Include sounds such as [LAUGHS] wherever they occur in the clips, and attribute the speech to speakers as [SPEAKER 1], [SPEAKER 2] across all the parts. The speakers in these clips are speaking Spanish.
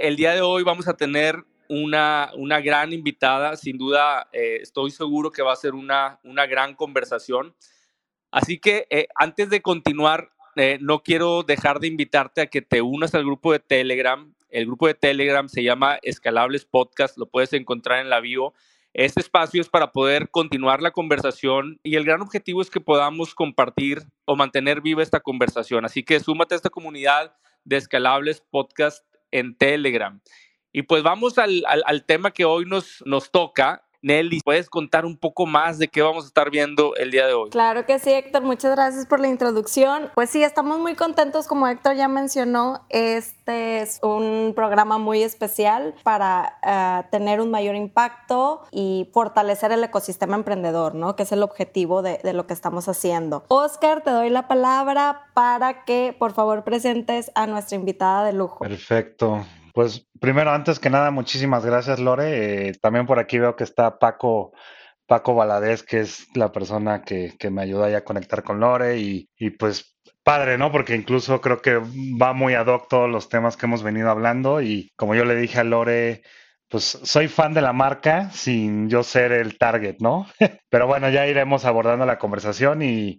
[SPEAKER 1] El día de hoy vamos a tener una, una gran invitada, sin duda eh, estoy seguro que va a ser una, una gran conversación. Así que eh, antes de continuar, eh, no quiero dejar de invitarte a que te unas al grupo de Telegram. El grupo de Telegram se llama Escalables Podcast, lo puedes encontrar en la bio. Este espacio es para poder continuar la conversación y el gran objetivo es que podamos compartir o mantener viva esta conversación. Así que súmate a esta comunidad de Escalables Podcast en Telegram. Y pues vamos al, al, al tema que hoy nos, nos toca. Nelly, ¿puedes contar un poco más de qué vamos a estar viendo el día de hoy?
[SPEAKER 2] Claro que sí, Héctor. Muchas gracias por la introducción. Pues sí, estamos muy contentos, como Héctor ya mencionó. Este es un programa muy especial para uh, tener un mayor impacto y fortalecer el ecosistema emprendedor, ¿no? Que es el objetivo de, de lo que estamos haciendo. Oscar, te doy la palabra para que, por favor, presentes a nuestra invitada de lujo.
[SPEAKER 3] Perfecto. Pues primero, antes que nada, muchísimas gracias, Lore. Eh, también por aquí veo que está Paco, Paco Valadez, que es la persona que, que me ayuda a conectar con Lore. Y, y, pues padre, ¿no? Porque incluso creo que va muy ad hoc todos los temas que hemos venido hablando. Y como yo le dije a Lore, pues soy fan de la marca sin yo ser el target, ¿no? [LAUGHS] Pero bueno, ya iremos abordando la conversación y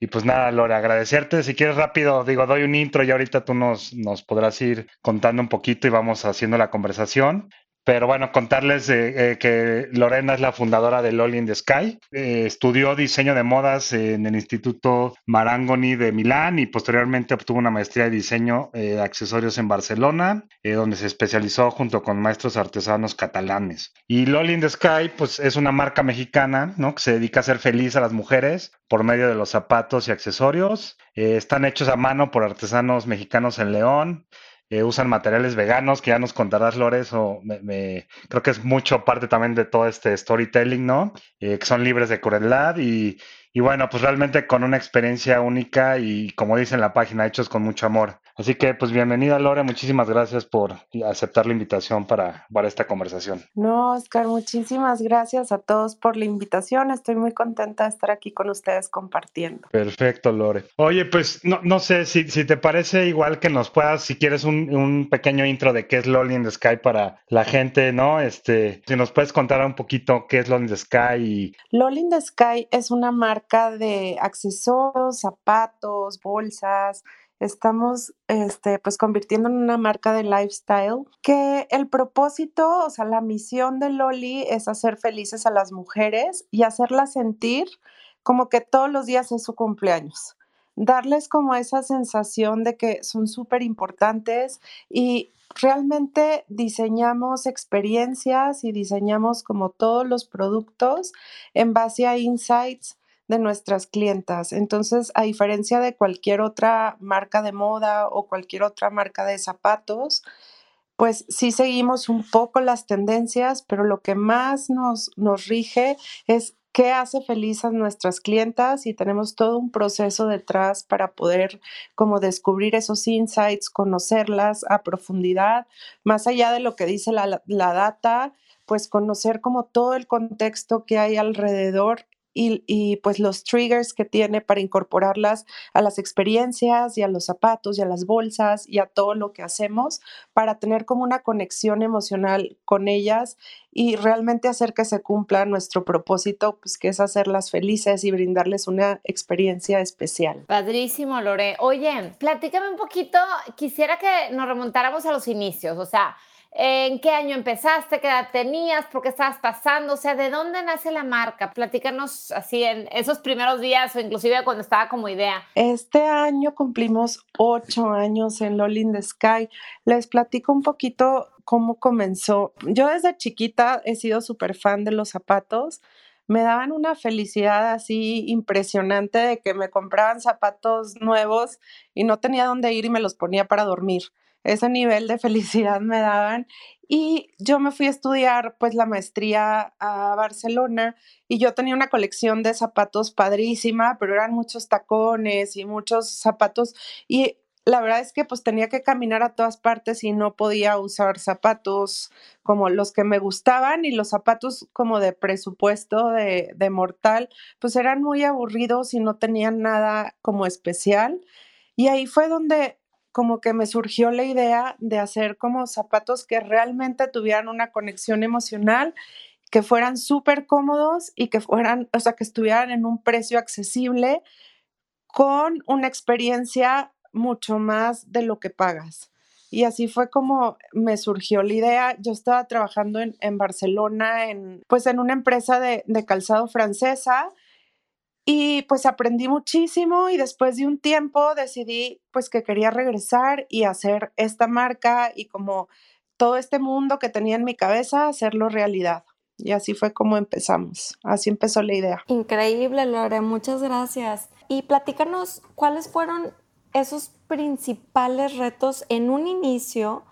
[SPEAKER 3] y pues nada, Lore, agradecerte. Si quieres rápido, digo, doy un intro y ahorita tú nos, nos podrás ir contando un poquito y vamos haciendo la conversación. Pero bueno, contarles eh, eh, que Lorena es la fundadora de Loli in the Sky. Eh, estudió diseño de modas en el Instituto Marangoni de Milán y posteriormente obtuvo una maestría de diseño de accesorios en Barcelona, donde se especializó junto con maestros artesanos catalanes. Y Loli in the Sky, pues es una marca mexicana, ¿no? Que se dedica a hacer feliz a las mujeres por medio de los zapatos y accesorios. están hechos a mano por artesanos mexicanos en León. Usan materiales veganos, que ya nos contarás, Lores, o me, me, creo que es mucho parte también de todo este storytelling, ¿no? Eh, que son libres de crueldad y, y bueno, pues realmente con una experiencia única y como dice en la página, hechos con mucho amor. Así que pues bienvenida Lore, muchísimas gracias por aceptar la invitación para, para esta conversación.
[SPEAKER 4] No, Oscar, muchísimas gracias a todos por la invitación. Estoy muy contenta de estar aquí con ustedes compartiendo.
[SPEAKER 3] Perfecto, Lore. Oye, pues no, no sé si, si te parece igual que nos puedas, si quieres un, un pequeño intro de qué es Lolly in the Sky para la gente, ¿no? Este, si nos puedes contar un poquito qué es Lolly in the Sky. Y...
[SPEAKER 4] In the Sky es una marca de accesorios, zapatos, bolsas, estamos este, pues convirtiendo en una marca de lifestyle que el propósito, o sea, la misión de Loli es hacer felices a las mujeres y hacerlas sentir como que todos los días es su cumpleaños. Darles como esa sensación de que son súper importantes y realmente diseñamos experiencias y diseñamos como todos los productos en base a insights de nuestras clientas. Entonces, a diferencia de cualquier otra marca de moda o cualquier otra marca de zapatos, pues sí seguimos un poco las tendencias, pero lo que más nos, nos rige es qué hace feliz a nuestras clientas y tenemos todo un proceso detrás para poder como descubrir esos insights, conocerlas a profundidad, más allá de lo que dice la, la data, pues conocer como todo el contexto que hay alrededor y, y, pues los triggers que tiene para incorporarlas a las experiencias y a los zapatos y a las bolsas y a todo lo que hacemos para tener como una conexión emocional con ellas y realmente hacer que se cumpla nuestro propósito, pues que es hacerlas felices y brindarles una experiencia especial.
[SPEAKER 5] Padrísimo, Lore. Oye, platícame un poquito, quisiera que nos remontáramos a los inicios, o sea, ¿En qué año empezaste? ¿Qué edad tenías? ¿Por qué estabas pasando? O sea, ¿de dónde nace la marca? Platícanos así en esos primeros días o inclusive cuando estaba como idea.
[SPEAKER 4] Este año cumplimos ocho años en Lolly in the Sky. Les platico un poquito cómo comenzó. Yo desde chiquita he sido súper fan de los zapatos me daban una felicidad así impresionante de que me compraban zapatos nuevos y no tenía dónde ir y me los ponía para dormir. Ese nivel de felicidad me daban y yo me fui a estudiar pues la maestría a Barcelona y yo tenía una colección de zapatos padrísima, pero eran muchos tacones y muchos zapatos y la verdad es que pues tenía que caminar a todas partes y no podía usar zapatos como los que me gustaban y los zapatos como de presupuesto de, de mortal, pues eran muy aburridos y no tenían nada como especial. Y ahí fue donde como que me surgió la idea de hacer como zapatos que realmente tuvieran una conexión emocional que fueran súper cómodos y que fueran, o sea, que estuvieran en un precio accesible con una experiencia mucho más de lo que pagas. Y así fue como me surgió la idea. Yo estaba trabajando en, Barcelona, en, pues en una empresa de, de, calzado francesa y pues aprendí muchísimo y después de un tiempo decidí pues que quería regresar y hacer esta marca y como todo este mundo que tenía en mi cabeza, hacerlo realidad. Y así fue como empezamos. Así empezó la idea.
[SPEAKER 2] Increíble, Lore. Muchas gracias. Y platícanos cuáles fueron esos principales retos en un inicio,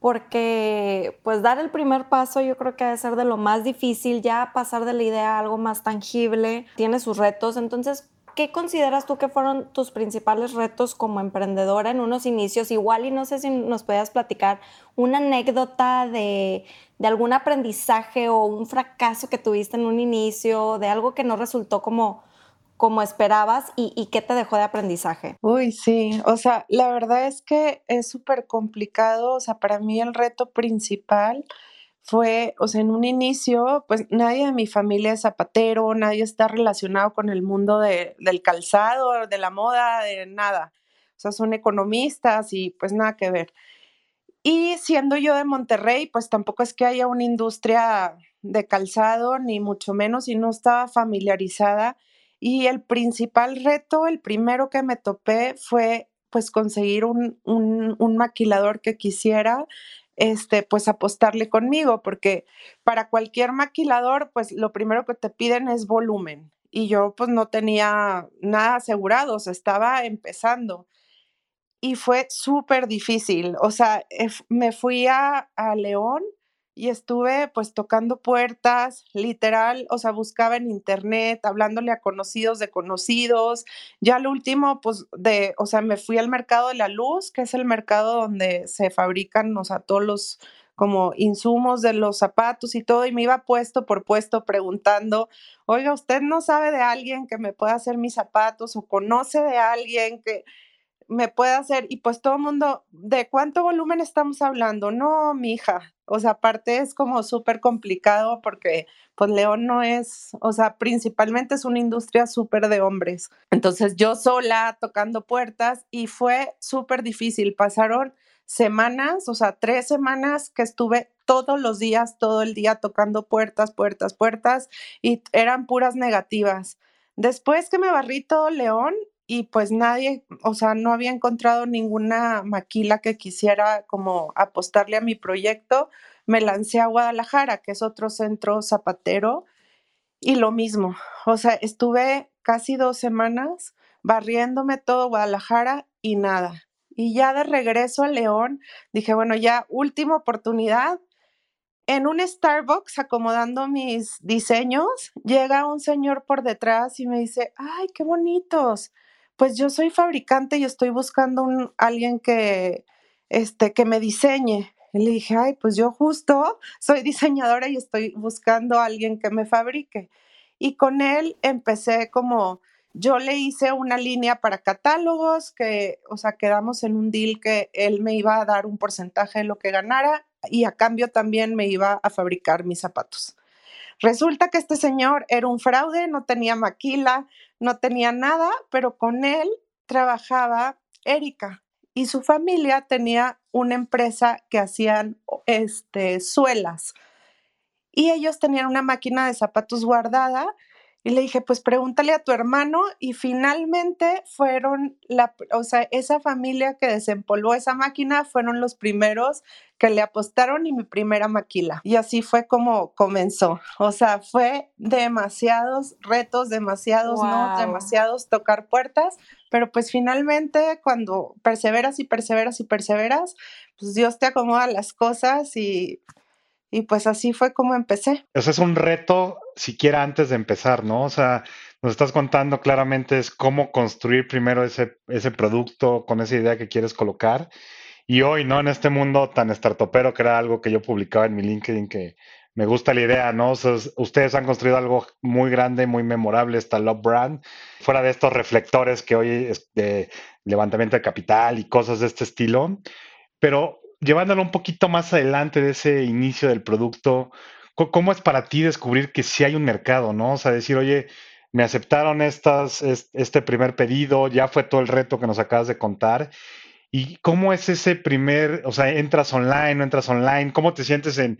[SPEAKER 2] porque pues dar el primer paso yo creo que debe ser de lo más difícil, ya pasar de la idea a algo más tangible, tiene sus retos, entonces, ¿qué consideras tú que fueron tus principales retos como emprendedora en unos inicios? Igual y no sé si nos podías platicar una anécdota de, de algún aprendizaje o un fracaso que tuviste en un inicio, de algo que no resultó como como esperabas y, qué te dejó de aprendizaje?
[SPEAKER 4] Uy, sí, o sea, la verdad es que es súper complicado, o sea, para mí el reto principal fue, o sea, en un inicio, pues nadie de mi familia es zapatero, nadie está relacionado con el mundo del calzado, de la moda, de nada. O sea, son economistas y pues nada que ver. Y siendo yo de Monterrey, pues tampoco es que haya una industria de calzado, ni mucho menos, y no estaba familiarizada y el principal reto, el primero que me topé fue pues conseguir un, un, maquilador que quisiera este, pues apostarle conmigo, porque para cualquier maquilador, pues lo primero que te piden es volumen. Y yo pues no tenía nada asegurado, estaba empezando. Y fue súper difícil. O sea, me fui a, a León y estuve pues tocando puertas, literal, o sea, buscaba en internet, hablándole a conocidos de conocidos. Ya lo último, pues de, o sea, me fui al mercado de la luz, que es el mercado donde se fabrican, o sea, todos los como insumos de los zapatos y todo, y me iba puesto por puesto preguntando, oiga, ¿usted no sabe de alguien que me pueda hacer mis zapatos o conoce de alguien que me pueda hacer? Y pues todo el mundo, ¿de cuánto volumen estamos hablando? No, mi hija, o sea, aparte es como súper complicado porque pues León no es, o sea, principalmente es una industria súper de hombres. Entonces yo sola tocando puertas y fue súper difícil. Pasaron semanas, o sea, tres semanas que estuve todos los días, todo el día tocando puertas, puertas, puertas y eran puras negativas. Después que me barrí todo León, y pues nadie, o sea, no había encontrado ninguna maquila que quisiera como apostarle a mi proyecto. Me lancé a Guadalajara, que es otro centro zapatero, y lo mismo, o sea, estuve casi dos semanas barriéndome todo Guadalajara y nada. Y ya de regreso a León, dije, bueno, ya última oportunidad. En un Starbucks acomodando mis diseños, llega un señor por detrás y me dice, ay, qué bonitos pues yo soy fabricante y estoy buscando un, alguien que, este, que me diseñe. Y le dije, ay, pues yo justo [LAUGHS] soy diseñadora y estoy buscando alguien que me fabrique. Y con él empecé como, yo le hice una línea para catálogos, que, o sea, quedamos en un deal que él me iba a dar un porcentaje de lo que ganara y a cambio también me iba a fabricar mis zapatos. Resulta que este señor era un fraude, no tenía maquila, no tenía nada, pero con él trabajaba Erika. y su familia tenía una empresa que hacían este, suelas y ellos tenían una máquina de zapatos guardada y le dije, pues pregúntale a tu hermano y finalmente fueron, la, o sea, esa familia que desempolvó esa máquina fueron los primeros que le apostaron y mi primera maquila. Y así fue como comenzó. O sea, fue demasiados retos, demasiados no, demasiados tocar puertas, pero pues finalmente cuando perseveras y perseveras y perseveras, pues Dios te acomoda las cosas y y pues así fue como empecé.
[SPEAKER 3] Eso es un reto siquiera antes de empezar, ¿no? O sea, nos estás contando claramente es cómo construir primero ese, ese producto con esa idea que quieres colocar. Y hoy, ¿no? En este mundo tan startupero, que era algo que yo publicaba en mi LinkedIn, que me gusta la idea, ¿no? ustedes han construido algo muy grande, muy memorable, esta Love Brand, fuera de estos reflectores que hoy es de levantamiento de capital y cosas de este estilo. Pero llevándolo un poquito más adelante de ese inicio del producto, ¿cómo es para ti descubrir que sí hay un mercado, no? O sea, decir, oye, me aceptaron estas, este primer pedido, ya fue todo el reto que nos acabas de contar. ¿Y cómo es ese primer, o sea, entras online, no entras online? ¿Cómo te sientes en,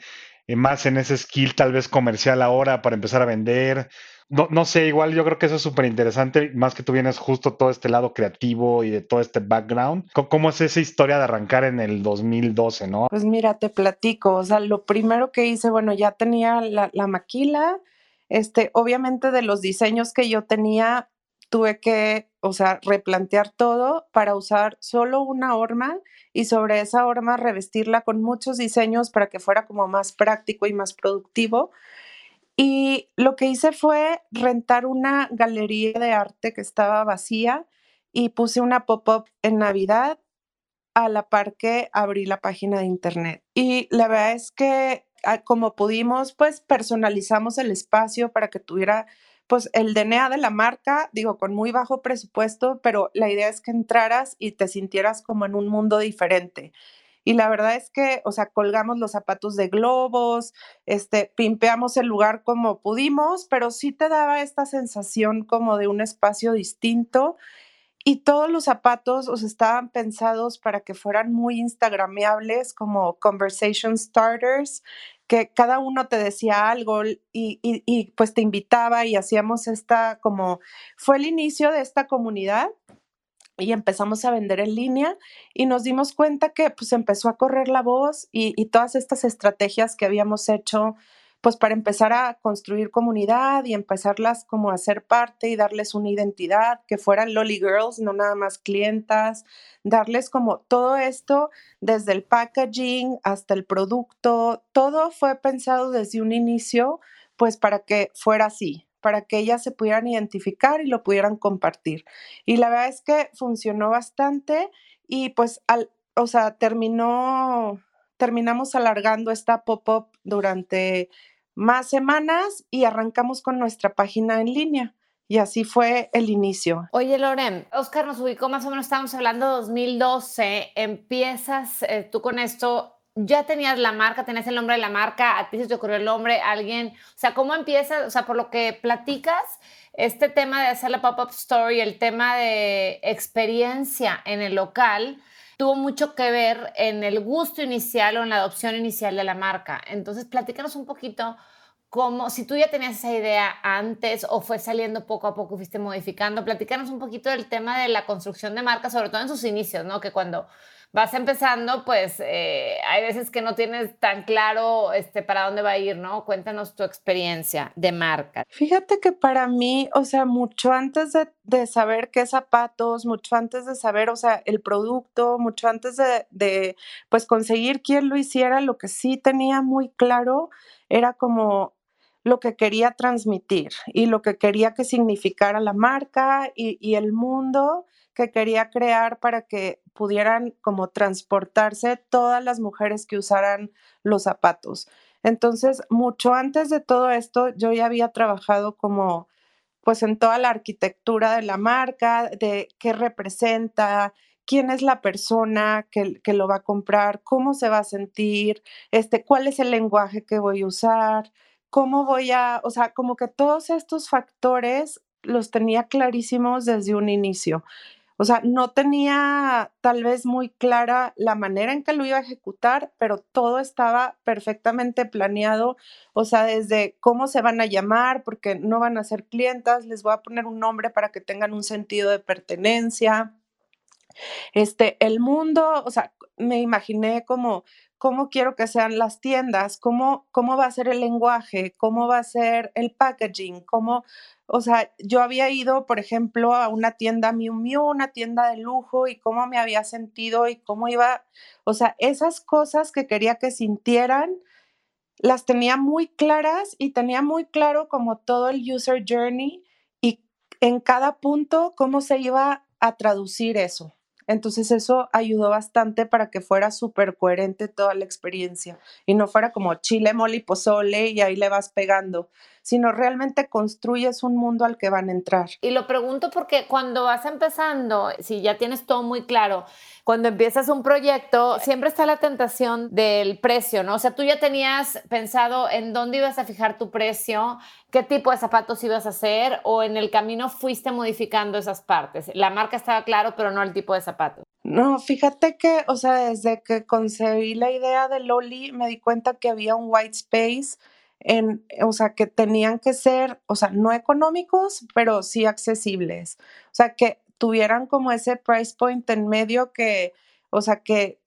[SPEAKER 3] más en ese skill tal vez comercial ahora para empezar a vender? No, no sé, igual yo creo que eso es súper interesante, más que tú vienes justo todo este lado creativo y de todo este background. ¿Cómo, es esa historia de arrancar en el 2012, no?
[SPEAKER 4] Pues mira, te platico, o sea, lo primero que hice, bueno, ya tenía la, la maquila, este, obviamente de los diseños que yo tenía, tuve que, o sea, replantear todo para usar solo una horma y sobre esa horma revestirla con muchos diseños para que fuera como más práctico y más productivo. Y lo que hice fue rentar una galería de arte que estaba vacía y puse una pop-up en Navidad a la par que abrí la página de internet. Y la verdad es que ah, como pudimos, pues personalizamos el espacio para que tuviera pues el DNA de la marca, digo, con muy bajo presupuesto, pero la idea es que entraras y te sintieras como en un mundo diferente. Y la verdad es que, o sea, colgamos los zapatos de globos, este, pimpeamos el lugar como pudimos, pero sí te daba esta sensación como de un espacio distinto. Y todos los zapatos o estaban pensados para que fueran muy instagrameables, como conversation starters, que cada uno te decía algo y, y, y pues te invitaba y hacíamos esta como, fue el inicio de esta comunidad y empezamos a vender en línea y nos dimos cuenta que pues empezó a correr la voz y, todas estas estrategias que habíamos hecho pues para empezar a construir comunidad y empezarlas como a ser parte y darles una identidad, que fueran Lolly Girls, no nada más clientas, darles como todo esto desde el packaging hasta el producto, todo fue pensado desde un inicio pues para que fuera así, para que ellas se pudieran identificar y lo pudieran compartir. Y la verdad es que funcionó bastante y pues al, o sea, terminó, terminamos alargando esta pop-up durante más semanas y arrancamos con nuestra página en línea. Y así fue el inicio.
[SPEAKER 5] Oye, Loren, Oscar nos ubicó más o menos, estamos hablando de 2012. Empiezas eh, tú con esto ya tenías la marca, tenías el nombre de la marca, a ti se te ocurrió el nombre, alguien, o sea, ¿cómo empiezas? O sea, por lo que platicas, este tema de hacer la pop-up story, el tema de experiencia en el local, tuvo mucho que ver en el gusto inicial o en la adopción inicial de la marca. Entonces, platícanos un poquito cómo, si tú ya tenías esa idea antes o fue saliendo poco a poco, fuiste modificando, platícanos un poquito del tema de la construcción de marca, sobre todo en sus inicios, ¿no? Que cuando vas empezando, pues eh, hay veces que no tienes tan claro este, para dónde va a ir, ¿no? Cuéntanos tu experiencia de marca.
[SPEAKER 4] Fíjate que para mí, o sea, mucho antes de, de saber qué zapatos, mucho antes de saber, o sea, el producto, mucho antes de, de, pues, conseguir quién lo hiciera, lo que sí tenía muy claro era como lo que quería transmitir y lo que quería que significara la marca y, y el mundo que quería crear para que pudieran como transportarse todas las mujeres que usaran los zapatos. Entonces, mucho antes de todo esto, yo ya había trabajado como pues en toda la arquitectura de la marca, de qué representa, quién es la persona que, lo va a comprar, cómo se va a sentir, este, cuál es el lenguaje que voy a usar, cómo voy a, o sea, como que todos estos factores los tenía clarísimos desde un inicio. O sea, no tenía tal vez muy clara la manera en que lo iba a ejecutar, pero todo estaba perfectamente planeado, o sea, desde cómo se van a llamar, porque no van a ser clientas, les voy a poner un nombre para que tengan un sentido de pertenencia. Este, el mundo, o sea, me imaginé como cómo quiero que sean las tiendas, cómo, cómo va a ser el lenguaje, cómo va a ser el packaging, cómo, o sea, yo había ido, por ejemplo, a una tienda Miu Miu, una tienda de lujo y cómo me había sentido y cómo iba, o sea, esas cosas que quería que sintieran, las tenía muy claras y tenía muy claro como todo el user journey y en cada punto cómo se iba a traducir eso. Entonces eso ayudó bastante para que fuera súper coherente toda la experiencia y no fuera como chile, mole y pozole y ahí le vas pegando, sino realmente construyes un mundo al que van a entrar.
[SPEAKER 5] Y lo pregunto porque cuando vas empezando, si ya tienes todo muy claro, cuando empiezas un proyecto, siempre está la tentación del precio, ¿no? O sea, tú ya tenías pensado en dónde ibas a fijar tu precio, qué tipo de zapatos ibas a hacer o en el camino fuiste modificando esas partes. La marca estaba claro, pero no el tipo de zapatos.
[SPEAKER 4] No, fíjate que, o sea, desde que concebí la idea de Loli, me di cuenta que había un white space en, o sea, que tenían que ser, o sea, no económicos, pero sí accesibles. O sea, que tuvieran como ese price point en medio que, o sea, que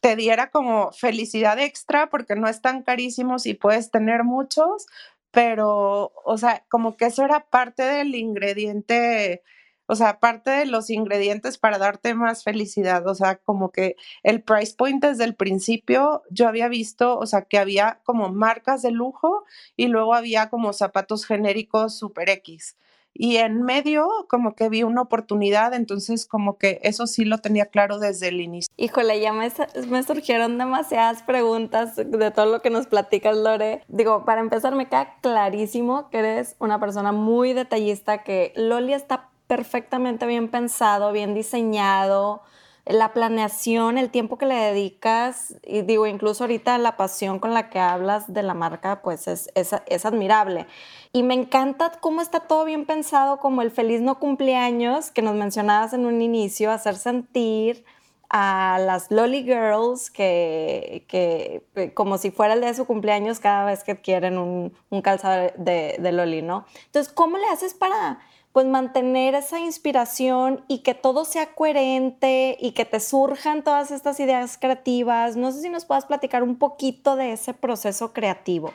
[SPEAKER 4] te diera como felicidad extra porque no están carísimos y puedes tener muchos, pero, o sea, como que eso era parte del ingrediente o sea, aparte de los ingredientes para darte más felicidad, o sea, como que el price point desde el principio yo había visto, o sea, que había como marcas de lujo y luego había como zapatos genéricos super X. Y en medio como que vi una oportunidad, entonces como que eso sí lo tenía claro desde el inicio.
[SPEAKER 2] Híjole, ya me, me, surgieron demasiadas preguntas de todo lo que nos platicas, Lore. Digo, para empezar, me queda clarísimo que eres una persona muy detallista, que Loli está perfectamente bien pensado, bien diseñado, la planeación, el tiempo que le dedicas, y digo, incluso ahorita la pasión con la que hablas de la marca, pues es, es, admirable. Y me encanta cómo está todo bien pensado, como el feliz no cumpleaños que nos mencionabas en un inicio, hacer sentir a las Loli Girls que, que, eh, como si fuera el de su cumpleaños cada vez que quieren un, un calzado de, de Loli, ¿no? Entonces, ¿cómo le haces para pues mantener esa inspiración y que todo sea coherente y que te surjan todas estas ideas creativas. No sé si nos puedas platicar un poquito de ese proceso creativo.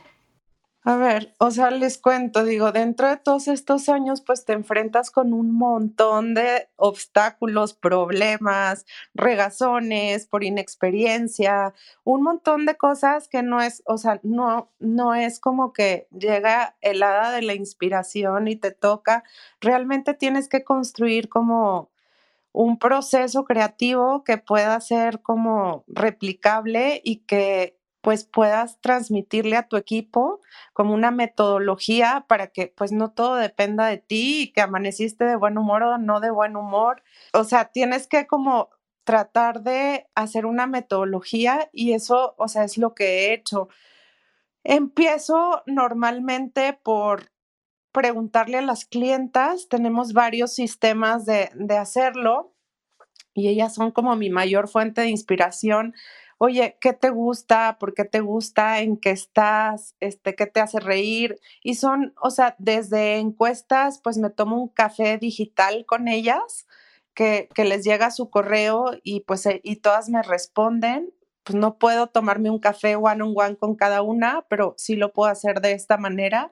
[SPEAKER 4] A ver, o sea, les cuento, digo, dentro de todos estos años, pues te enfrentas con un montón de obstáculos, problemas, regazones por inexperiencia, un montón de cosas que no es, o sea, no, no es como que llega el hada de la inspiración y te toca. Realmente tienes que construir como un proceso creativo que pueda ser como replicable y que pues puedas transmitirle a tu equipo como una metodología para que pues no todo dependa de ti y que amaneciste de buen humor o no de buen humor. O sea, tienes que como tratar de hacer una metodología y eso, o sea, es lo que he hecho. Empiezo normalmente por preguntarle a las clientas, tenemos varios sistemas de, de hacerlo y ellas son como mi mayor fuente de inspiración oye, ¿qué te gusta? ¿Por qué te gusta? ¿En qué estás? Este, ¿Qué te hace reír? Y son, o sea, desde encuestas, pues me tomo un café digital con ellas, que, que les llega su correo y pues eh, y todas me responden. Pues no puedo tomarme un café one on one con cada una, pero sí lo puedo hacer de esta manera.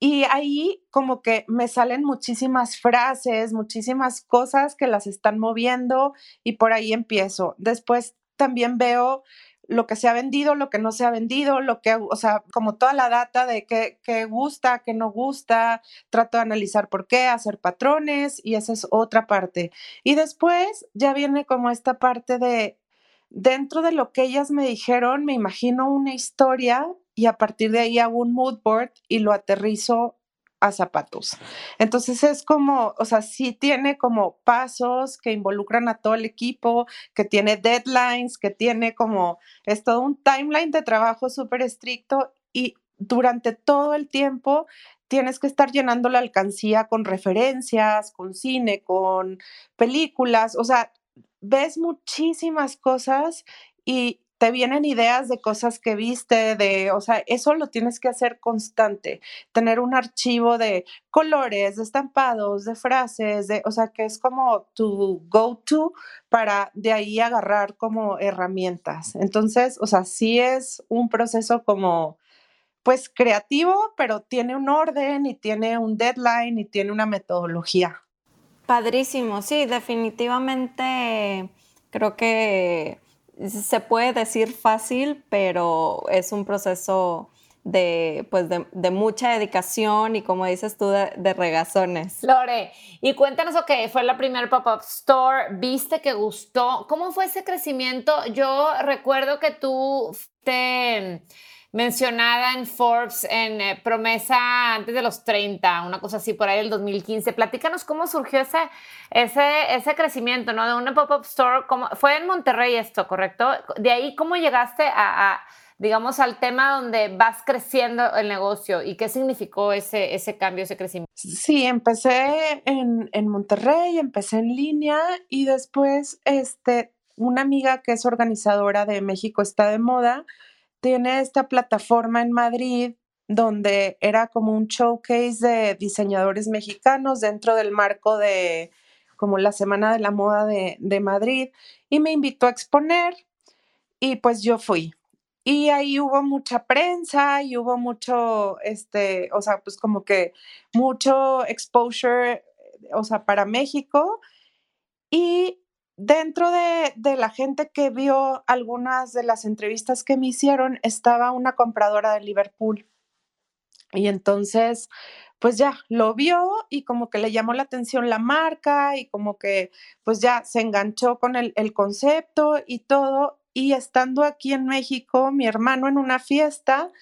[SPEAKER 4] Y ahí como que me salen muchísimas frases, muchísimas cosas que las están moviendo y por ahí empiezo. Después también veo lo que se ha vendido, lo que no se ha vendido, lo que, o sea, como toda la data de qué, qué gusta, qué no gusta, trato de analizar por qué, hacer patrones y esa es otra parte. Y después ya viene como esta parte de, dentro de lo que ellas me dijeron, me imagino una historia y a partir de ahí hago un mood board y lo aterrizo a zapatos. Entonces es como, o sea, sí tiene como pasos que involucran a todo el equipo, que tiene deadlines, que tiene como, es todo un timeline de trabajo súper estricto y durante todo el tiempo tienes que estar llenando la alcancía con referencias, con cine, con películas, o sea, ves muchísimas cosas y te vienen ideas de cosas que viste, de, o sea, eso lo tienes que hacer constante, tener un archivo de colores, de estampados, de frases, de, o sea, que es como tu go-to para de ahí agarrar como herramientas. Entonces, o sea, sí es un proceso como, pues creativo, pero tiene un orden y tiene un deadline y tiene una metodología.
[SPEAKER 2] Padrísimo, sí, definitivamente creo que se puede decir fácil, pero es un proceso de, pues de, mucha dedicación y como dices tú, de, regazones.
[SPEAKER 5] Lore, y cuéntanos, ok, fue la primera pop-up store, viste que gustó, ¿cómo fue ese crecimiento? Yo recuerdo que tú te mencionada en Forbes en eh, promesa antes de los 30, una cosa así por ahí el 2015. Platícanos cómo surgió ese, ese, ese crecimiento, ¿no? De una pop-up store, fue en Monterrey esto, ¿correcto? De ahí, ¿cómo llegaste a, digamos, al tema donde vas creciendo el negocio y qué significó ese, ese cambio, ese crecimiento?
[SPEAKER 4] Sí, empecé en, en Monterrey, empecé en línea y después, este, una amiga que es organizadora de México está de moda, tiene esta plataforma en Madrid donde era como un showcase de diseñadores mexicanos dentro del marco de como la Semana de la Moda de, de Madrid y me invitó a exponer y pues yo fui. Y ahí hubo mucha prensa y hubo mucho, este, o sea, pues como que mucho exposure, o sea, para México. Y dentro de, la gente que vio algunas de las entrevistas que me hicieron, estaba una compradora de Liverpool. Y entonces, pues ya lo vio y como que le llamó la atención la marca y como que pues ya se enganchó con el, el concepto y todo. Y estando aquí en México, mi hermano en una fiesta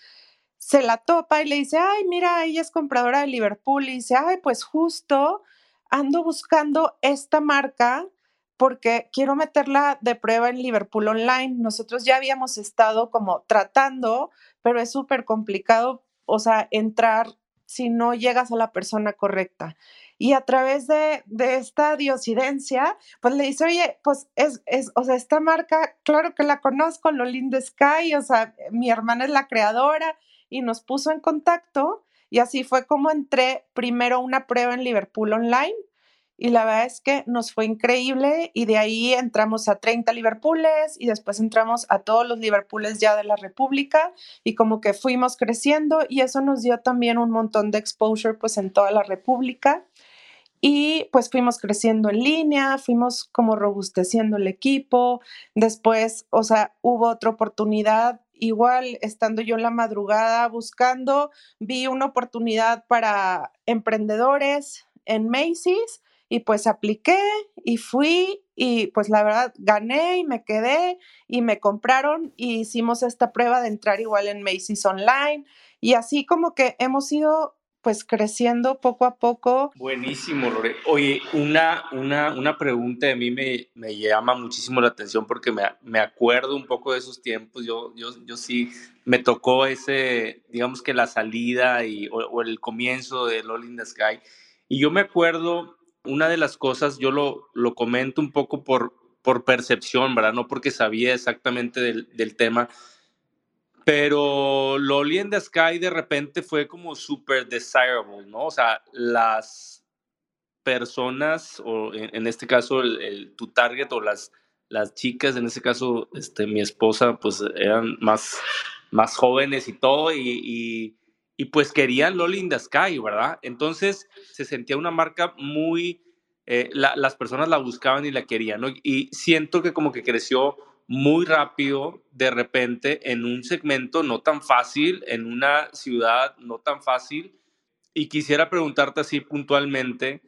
[SPEAKER 4] se la topa y le dice, ay, mira, ella es compradora de Liverpool. Y dice, ay, pues justo ando buscando esta marca porque quiero meterla de prueba en Liverpool Online. Nosotros ya habíamos estado como tratando, pero es súper complicado, o sea, entrar si no llegas a la persona correcta. Y a través de, esta diosidencia, pues le dice, oye, pues es, es, o sea, esta marca, claro que la conozco, Lolinda Sky, o sea, mi hermana es la creadora y nos puso en contacto. Y así fue como entré primero una prueba en Liverpool Online y la verdad es que nos fue increíble y de ahí entramos a 30 Liverpooles y después entramos a todos los Liverpooles ya de la República y como que fuimos creciendo y eso nos dio también un montón de exposure pues en toda la República. Y pues fuimos creciendo en línea, fuimos como robusteciendo el equipo, después, o sea, hubo otra oportunidad igual estando yo en la madrugada buscando, vi una oportunidad para emprendedores en Macy's y pues apliqué y fui y pues la verdad gané y me quedé y me compraron y hicimos esta prueba de entrar igual en Macy's Online y así como que hemos ido pues creciendo poco a poco.
[SPEAKER 1] Buenísimo, Lore. Oye, una, una, una pregunta de mí me, me, llama muchísimo la atención porque me, me, acuerdo un poco de esos tiempos. Yo, yo, yo sí me tocó ese, digamos que la salida y, o, o el comienzo de Lolly in the Sky. Y yo me acuerdo una de las cosas, yo lo, lo comento un poco por, por percepción, ¿verdad? No porque sabía exactamente del, del tema, pero Loli en the Sky de repente fue como súper desirable, ¿no? O sea, las personas, o en, este caso el, tu target o las, las chicas, en este caso este, mi esposa, pues eran más, más jóvenes y todo, y y pues querían Loli in the Sky, ¿verdad? Entonces se sentía una marca muy, eh, las personas la buscaban y la querían, ¿no? Y siento que como que creció muy rápido de repente en un segmento no tan fácil, en una ciudad no tan fácil. Y quisiera preguntarte así puntualmente,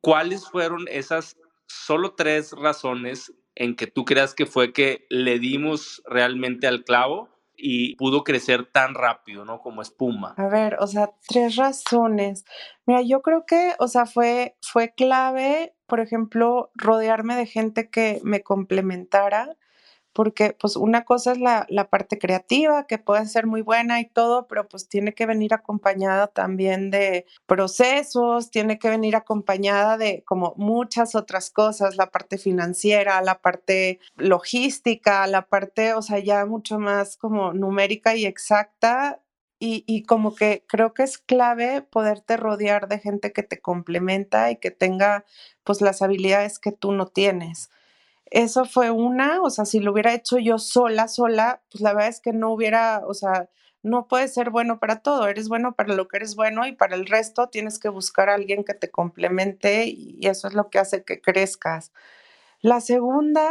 [SPEAKER 1] ¿cuáles fueron esas solo tres razones en que tú creas que fue que le dimos realmente al clavo y pudo crecer tan rápido, ¿no? Como espuma.
[SPEAKER 4] A ver, o sea, tres razones. Mira, yo creo que, o sea, fue, fue clave, por ejemplo, rodearme de gente que me complementara, porque pues una cosa es la, la, parte creativa, que puede ser muy buena y todo, pero pues tiene que venir acompañada también de procesos, tiene que venir acompañada de como muchas otras cosas, la parte financiera, la parte logística, la parte, o sea, ya mucho más como numérica y exacta. Y, y como que creo que es clave poderte rodear de gente que te complementa y que tenga pues las habilidades que tú no tienes. Eso fue una, o sea, si lo hubiera hecho yo sola, sola, pues la verdad es que no hubiera, o sea, no puedes ser bueno para todo, eres bueno para lo que eres bueno y para el resto tienes que buscar a alguien que te complemente y eso es lo que hace que crezcas. La segunda,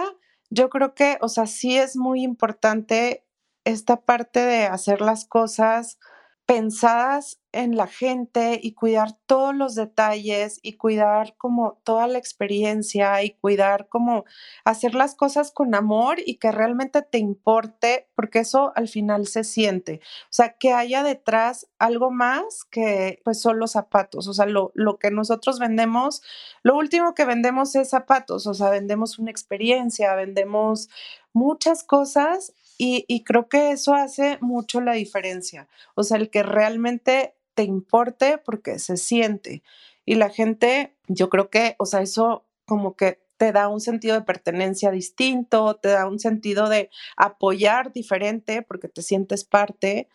[SPEAKER 4] yo creo que, o sea, sí es muy importante esta parte de hacer las cosas pensadas en la gente y cuidar todos los detalles y cuidar como toda la experiencia y cuidar como hacer las cosas con amor y que realmente te importe, porque eso al final se siente. O sea, que haya detrás algo más que pues son los zapatos. O sea, lo, lo que nosotros vendemos, lo último que vendemos es zapatos. O sea, vendemos una experiencia, vendemos muchas cosas y, creo que eso hace mucho la diferencia. O sea, el que realmente te importe porque se siente. Y la gente, yo creo que, o sea, eso como que te da un sentido de pertenencia distinto, te da un sentido de apoyar diferente porque te sientes parte.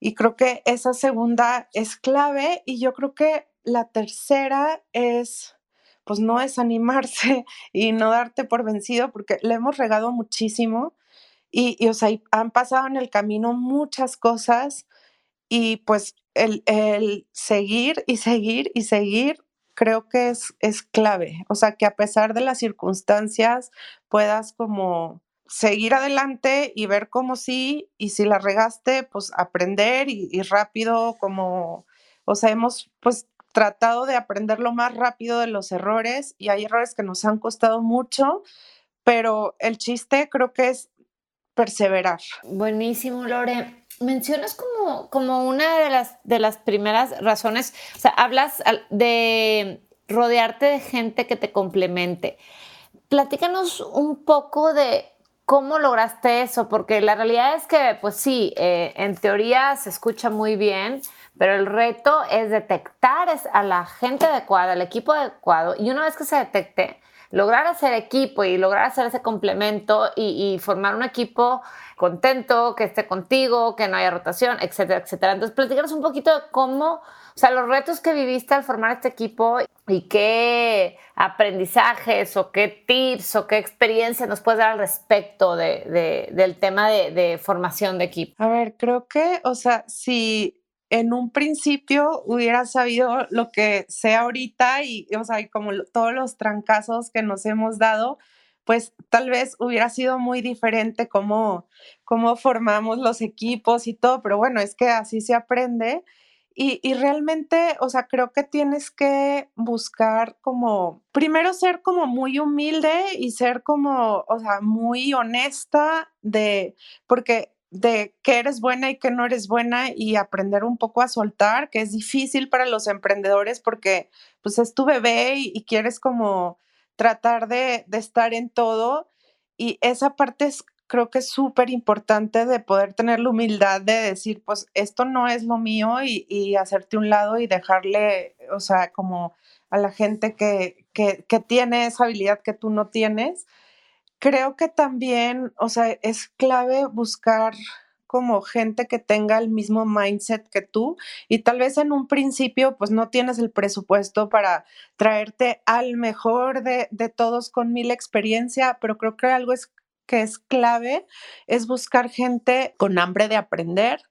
[SPEAKER 4] Y creo que esa segunda es clave y yo creo que la tercera es, pues no desanimarse [LAUGHS] y no darte por vencido porque le hemos regado muchísimo y, o sea, han pasado en el camino muchas cosas y pues el, el, seguir y seguir y seguir creo que es, es clave. O sea, que a pesar de las circunstancias puedas como seguir adelante y ver cómo sí, y si la regaste, pues aprender y, y rápido como, o sea, hemos pues tratado de aprender lo más rápido de los errores y hay errores que nos han costado mucho, pero el chiste creo que es perseverar.
[SPEAKER 5] Buenísimo, Lore. Mencionas como, como una de las, de las primeras razones, o sea, hablas de rodearte de gente que te complemente. Platícanos un poco de cómo lograste eso, porque la realidad es que, pues sí, eh, en teoría se escucha muy bien, pero el reto es detectar a la gente adecuada, al equipo adecuado, y una vez que se detecte, lograr hacer equipo y lograr hacer ese complemento y, formar un equipo contento, que esté contigo, que no haya rotación, etcétera, etcétera. Entonces, platícanos un poquito de cómo, o sea, los retos que viviste al formar este equipo y qué aprendizajes o qué tips o qué experiencia nos puedes dar al respecto de, del tema de, de formación de equipo.
[SPEAKER 4] A ver, creo que, o sea, si en un principio hubiera sabido lo que sé ahorita y, o sea, como todos los trancazos que nos hemos dado, pues tal vez hubiera sido muy diferente cómo, cómo formamos los equipos y todo, pero bueno, es que así se aprende. Y, y, realmente, o sea, creo que tienes que buscar como, primero ser como muy humilde y ser como, o sea, muy honesta de, porque de qué eres buena y qué no eres buena y aprender un poco a soltar, que es difícil para los emprendedores porque pues es tu bebé y, quieres como tratar de, estar en todo. Y esa parte es, creo que es súper importante de poder tener la humildad de decir, pues esto no es lo mío y, y hacerte un lado y dejarle, o sea, como a la gente que, que, que tiene esa habilidad que tú no tienes creo que también, o sea, es clave buscar como gente que tenga el mismo mindset que tú y tal vez en un principio pues no tienes el presupuesto para traerte al mejor de, de todos con mil experiencia, pero creo que algo es que es clave es buscar gente con hambre de aprender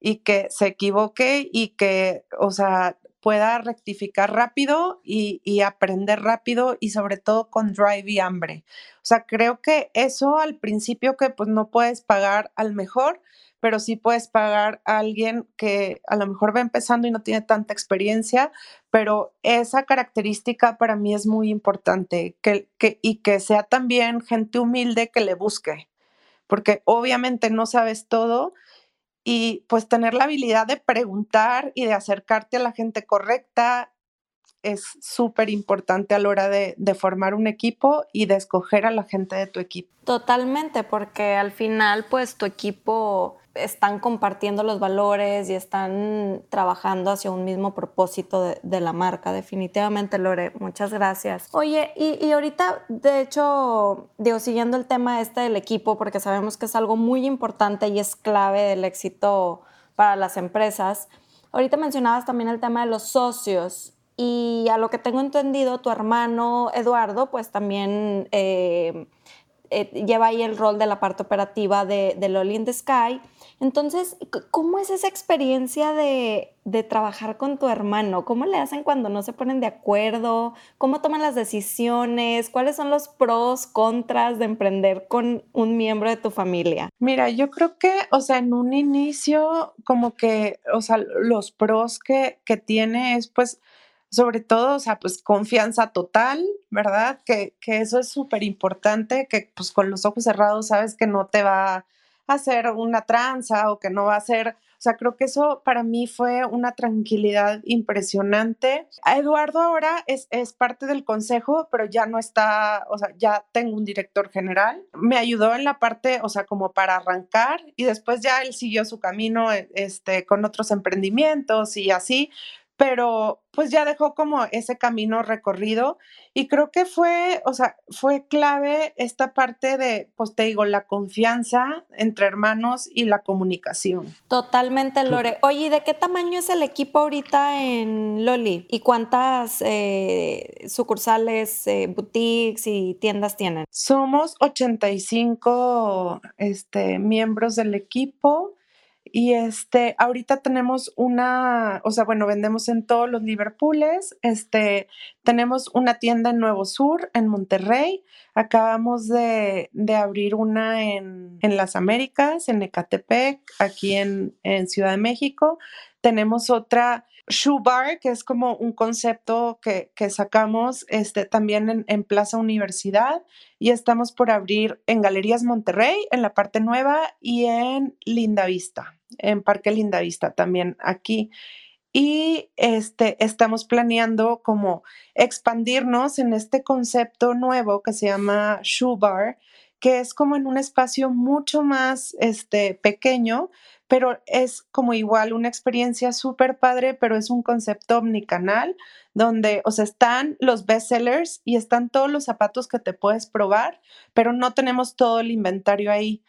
[SPEAKER 4] y que se equivoque y que, o sea, pueda rectificar rápido y, aprender rápido y sobre todo con drive y hambre. O sea, creo que eso al principio que pues no puedes pagar al mejor, pero sí puedes pagar a alguien que a lo mejor va empezando y no tiene tanta experiencia, pero esa característica para mí es muy importante que, y que sea también gente humilde que le busque, porque obviamente no sabes todo, y pues tener la habilidad de preguntar y de acercarte a la gente correcta es súper importante a la hora de, de, formar un equipo y de escoger a la gente de tu equipo.
[SPEAKER 2] Totalmente, porque al final pues tu equipo están compartiendo los valores y están trabajando hacia un mismo propósito de, la marca. Definitivamente, Lore, muchas gracias. Oye, y, y, ahorita, de hecho, digo, siguiendo el tema este del equipo, porque sabemos que es algo muy importante y es clave del éxito para las empresas. Ahorita mencionabas también el tema de los socios y a lo que tengo entendido, tu hermano Eduardo, pues también eh, eh, lleva ahí el rol de la parte operativa de, de Loli in the Sky. Entonces, ¿cómo es esa experiencia de, de, trabajar con tu hermano? ¿Cómo le hacen cuando no se ponen de acuerdo? ¿Cómo toman las decisiones? ¿Cuáles son los pros, contras de emprender con un miembro de tu familia?
[SPEAKER 4] Mira, yo creo que, o sea, en un inicio, como que, o sea, los pros que, que tiene es pues sobre todo, o sea, pues confianza total, ¿verdad? Que, que eso es súper importante, que pues con los ojos cerrados sabes que no te va hacer una tranza o que no va a ser, o sea, creo que eso para mí fue una tranquilidad impresionante. Eduardo ahora es, es parte del consejo, pero ya no está, o sea, ya tengo un director general. Me ayudó en la parte, o sea, como para arrancar y después ya él siguió su camino este, con otros emprendimientos y así, pero pues ya dejó como ese camino recorrido y creo que fue, o sea, fue clave esta parte de, pues te digo, la confianza entre hermanos y la comunicación.
[SPEAKER 2] Totalmente, Lore. Oye, ¿de qué tamaño es el equipo ahorita en Loli? ¿Y cuántas eh, sucursales, eh, boutiques y tiendas tienen?
[SPEAKER 4] Somos 85 este, miembros del equipo. Y este, ahorita tenemos una, o sea, bueno, vendemos en todos los Liverpooles, este, tenemos una tienda en Nuevo Sur, en Monterrey, acabamos de, de abrir una en, en, las Américas, en Ecatepec, aquí en, en Ciudad de México, tenemos otra Shoe Bar, que es como un concepto que, que sacamos este, también en, en, Plaza Universidad y estamos por abrir en Galerías Monterrey, en la parte nueva y en Linda Vista, en Parque Linda Vista también aquí. Y este, estamos planeando como expandirnos en este concepto nuevo que se llama Shoe Bar, que es como en un espacio mucho más este, pequeño, pero es como igual una experiencia súper padre, pero es un concepto omnicanal donde, o sea, están los bestsellers y están todos los zapatos que te puedes probar, pero no tenemos todo el inventario ahí.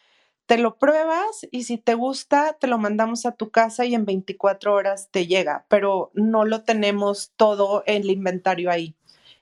[SPEAKER 4] Te lo pruebas y si te gusta, te lo mandamos a tu casa y en 24 horas te llega, pero no lo tenemos todo el inventario ahí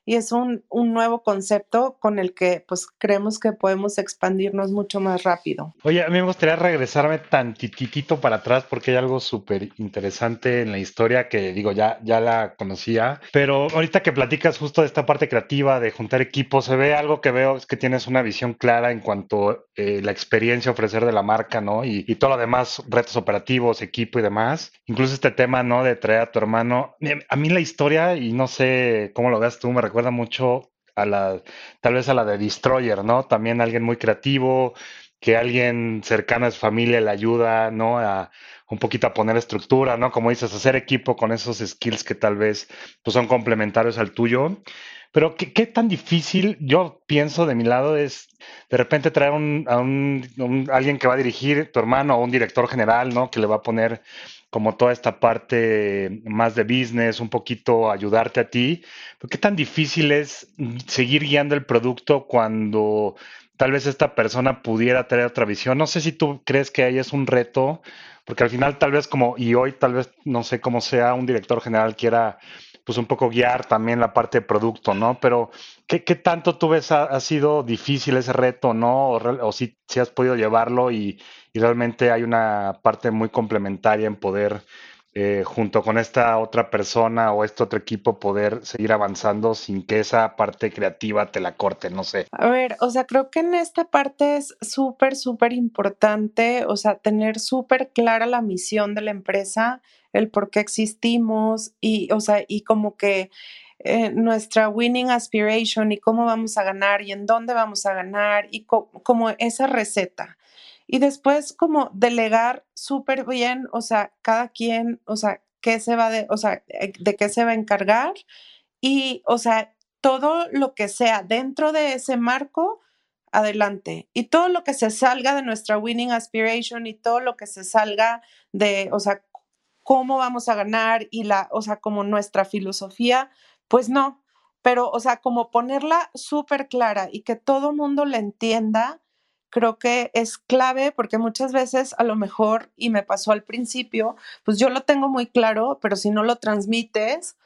[SPEAKER 4] y es un, un, nuevo concepto con el que pues creemos que podemos expandirnos mucho más rápido.
[SPEAKER 3] Oye, a mí me gustaría regresarme tantitito para atrás porque hay algo súper interesante en la historia que digo, ya, ya la conocía, pero ahorita que platicas justo de esta parte creativa, de juntar equipos, se ve algo que veo es que tienes una visión clara en cuanto a eh, la experiencia ofrecer de la marca, ¿no? Y, y todo lo demás, retos operativos, equipo y demás. Incluso este tema, ¿no? De traer a tu hermano. A mí la historia, y no sé cómo lo veas tú, me recuerda mucho a la, tal vez a la de Destroyer, ¿no? También alguien muy creativo, que alguien cercano a su familia le ayuda, ¿no? A un poquito a poner estructura, ¿no? Como dices, hacer equipo con esos skills que tal vez pues, son complementarios al tuyo. Pero ¿qué, ¿qué, tan difícil, yo pienso de mi lado, es de repente traer un, a un, alguien que va a dirigir, tu hermano o un director general, ¿no? Que le va a poner como toda esta parte más de business, un poquito ayudarte a ti. Pero ¿Qué tan difícil es seguir guiando el producto cuando tal vez esta persona pudiera tener otra visión? No sé si tú crees que ahí es un reto, porque al final tal vez como, y hoy tal vez, no sé cómo sea, un director general quiera pues un poco guiar también la parte de producto, ¿no? Pero ¿qué, qué tanto tú ves ha, sido difícil ese reto, ¿no? O, o si, si, has podido llevarlo y, y, realmente hay una parte muy complementaria en poder, eh, junto con esta otra persona o este otro equipo, poder seguir avanzando sin que esa parte creativa te la corte, no sé.
[SPEAKER 4] A ver, o sea, creo que en esta parte es súper, súper importante, o sea, tener súper clara la misión de la empresa el por qué existimos y, o sea, y como que eh, nuestra winning aspiration y cómo vamos a ganar y en dónde vamos a ganar y co como esa receta. Y después como delegar súper bien, o sea, cada quien, o sea, qué se va de, o sea, eh, de qué se va a encargar y, o sea, todo lo que sea dentro de ese marco, adelante. Y todo lo que se salga de nuestra winning aspiration y todo lo que se salga de, o sea, cómo vamos a ganar y la, o sea, como nuestra filosofía, pues no. Pero, o sea, como ponerla súper clara y que todo mundo la entienda, creo que es clave porque muchas veces a lo mejor, y me pasó al principio, pues yo lo tengo muy claro, pero si no lo transmites,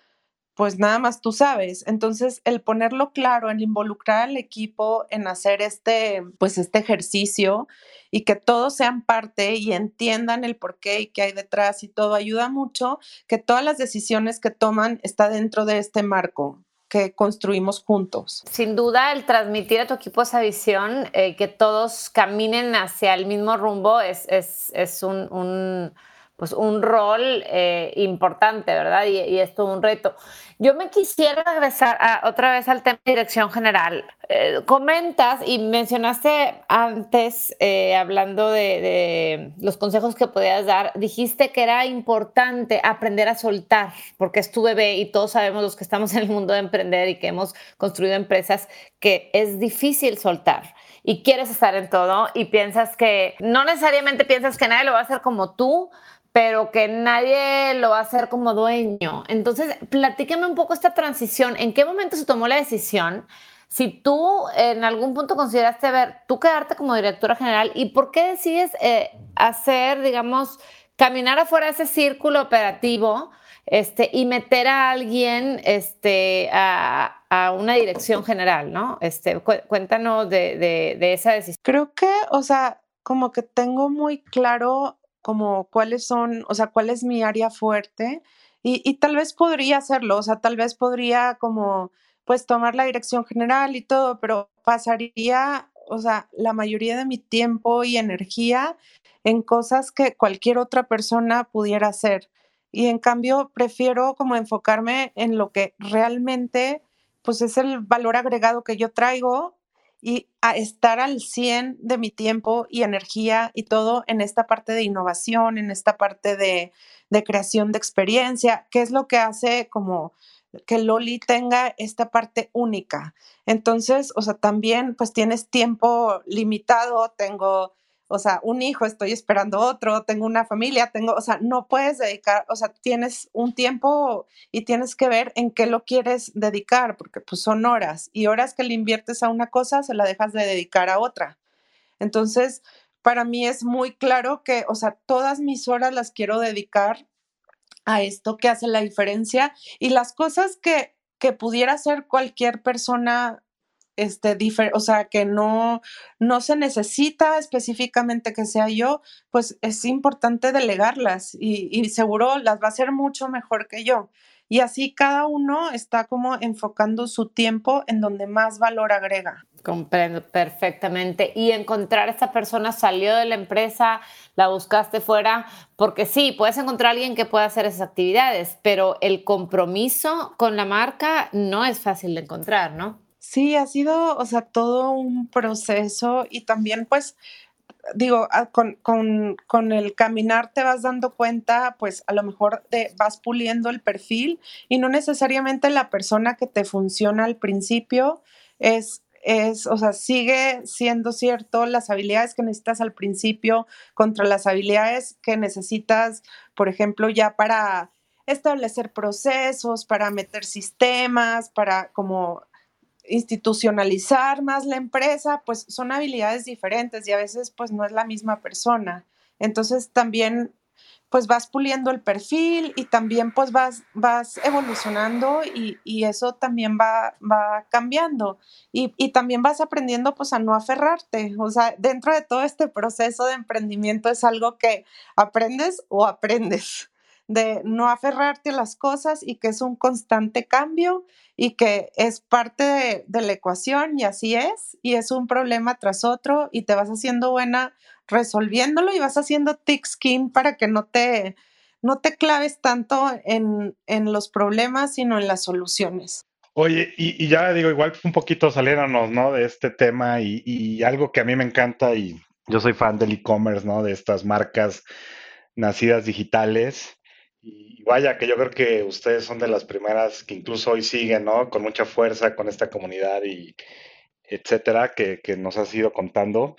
[SPEAKER 4] pues nada más tú sabes. Entonces, el ponerlo claro, el involucrar al equipo en hacer este, pues este ejercicio y que todos sean parte y entiendan el por qué y qué hay detrás y todo ayuda mucho que todas las decisiones que toman está dentro de este marco que construimos juntos.
[SPEAKER 5] Sin duda, el transmitir a tu equipo esa visión, eh, que todos caminen hacia el mismo rumbo, es, es, es un, un pues un rol eh, importante, ¿verdad? Y, y, es todo un reto. Yo me quisiera regresar otra vez al tema de dirección general. Eh, comentas y mencionaste antes, eh, hablando de, de, los consejos que podías dar, dijiste que era importante aprender a soltar, porque es tu bebé y todos sabemos los que estamos en el mundo de emprender y que hemos construido empresas, que es difícil soltar y quieres estar en todo y piensas que, no necesariamente piensas que nadie lo va a hacer como tú, pero que nadie lo va a hacer como dueño. Entonces, platícame un poco esta transición. ¿En qué momento se tomó la decisión? Si tú en algún punto consideraste ver, tú quedarte como directora general y por qué decides eh, hacer, digamos, caminar afuera de ese círculo operativo este, y meter a alguien este, a, una dirección general, ¿no? Este, cuéntanos de, de esa decisión.
[SPEAKER 4] Creo que, o sea, como que tengo muy claro como cuáles son, o sea, cuál es mi área fuerte y, y, tal vez podría hacerlo, o sea, tal vez podría como, pues, tomar la dirección general y todo, pero pasaría, o sea, la mayoría de mi tiempo y energía en cosas que cualquier otra persona pudiera hacer. Y en cambio, prefiero como enfocarme en lo que realmente, pues, es el valor agregado que yo traigo y a estar al 100 de mi tiempo y energía y todo en esta parte de innovación, en esta parte de, de creación de experiencia, que es lo que hace como que Loli tenga esta parte única. Entonces, o sea, también pues tienes tiempo limitado, tengo o sea, un hijo, estoy esperando otro, tengo una familia, tengo, o sea, no puedes dedicar, o sea, tienes un tiempo y tienes que ver en qué lo quieres dedicar, porque pues son horas y horas que le inviertes a una cosa, se la dejas de dedicar a otra. Entonces, para mí es muy claro que, o sea, todas mis horas las quiero dedicar a esto que hace la diferencia y las cosas que, que pudiera hacer cualquier persona este, o sea, que no, no se necesita específicamente que sea yo, pues es importante delegarlas y, y seguro las va a hacer mucho mejor que yo. Y así cada uno está como enfocando su tiempo en donde más valor agrega.
[SPEAKER 5] Comprendo perfectamente. Y encontrar a esta persona salió de la empresa, la buscaste fuera, porque sí, puedes encontrar a alguien que pueda hacer esas actividades, pero el compromiso con la marca no es fácil de encontrar, ¿no?
[SPEAKER 4] Sí, ha sido, o sea, todo un proceso y también pues digo, ah, con, con, con, el caminar te vas dando cuenta, pues a lo mejor te vas puliendo el perfil y no necesariamente la persona que te funciona al principio es, es, o sea, sigue siendo cierto las habilidades que necesitas al principio contra las habilidades que necesitas, por ejemplo, ya para establecer procesos, para meter sistemas, para como institucionalizar más la empresa, pues son habilidades diferentes y a veces pues no es la misma persona. Entonces también pues vas puliendo el perfil y también pues vas, vas evolucionando y, y eso también va, va cambiando y, y, también vas aprendiendo pues a no aferrarte. O sea, dentro de todo este proceso de emprendimiento es algo que aprendes o aprendes de no aferrarte a las cosas y que es un constante cambio y que es parte de, la ecuación y así es, y es un problema tras otro y te vas haciendo buena resolviéndolo y vas haciendo thick skin para que no te, no te claves tanto en, en los problemas, sino en las soluciones.
[SPEAKER 3] Oye, y, ya digo, igual un poquito saliéndonos, ¿no? De este tema y, y algo que a mí me encanta y yo soy fan del e-commerce, ¿no? De estas marcas nacidas digitales y vaya que yo creo que ustedes son de las primeras que incluso hoy siguen, ¿no? Con mucha fuerza con esta comunidad y etcétera, que, que nos has ido contando.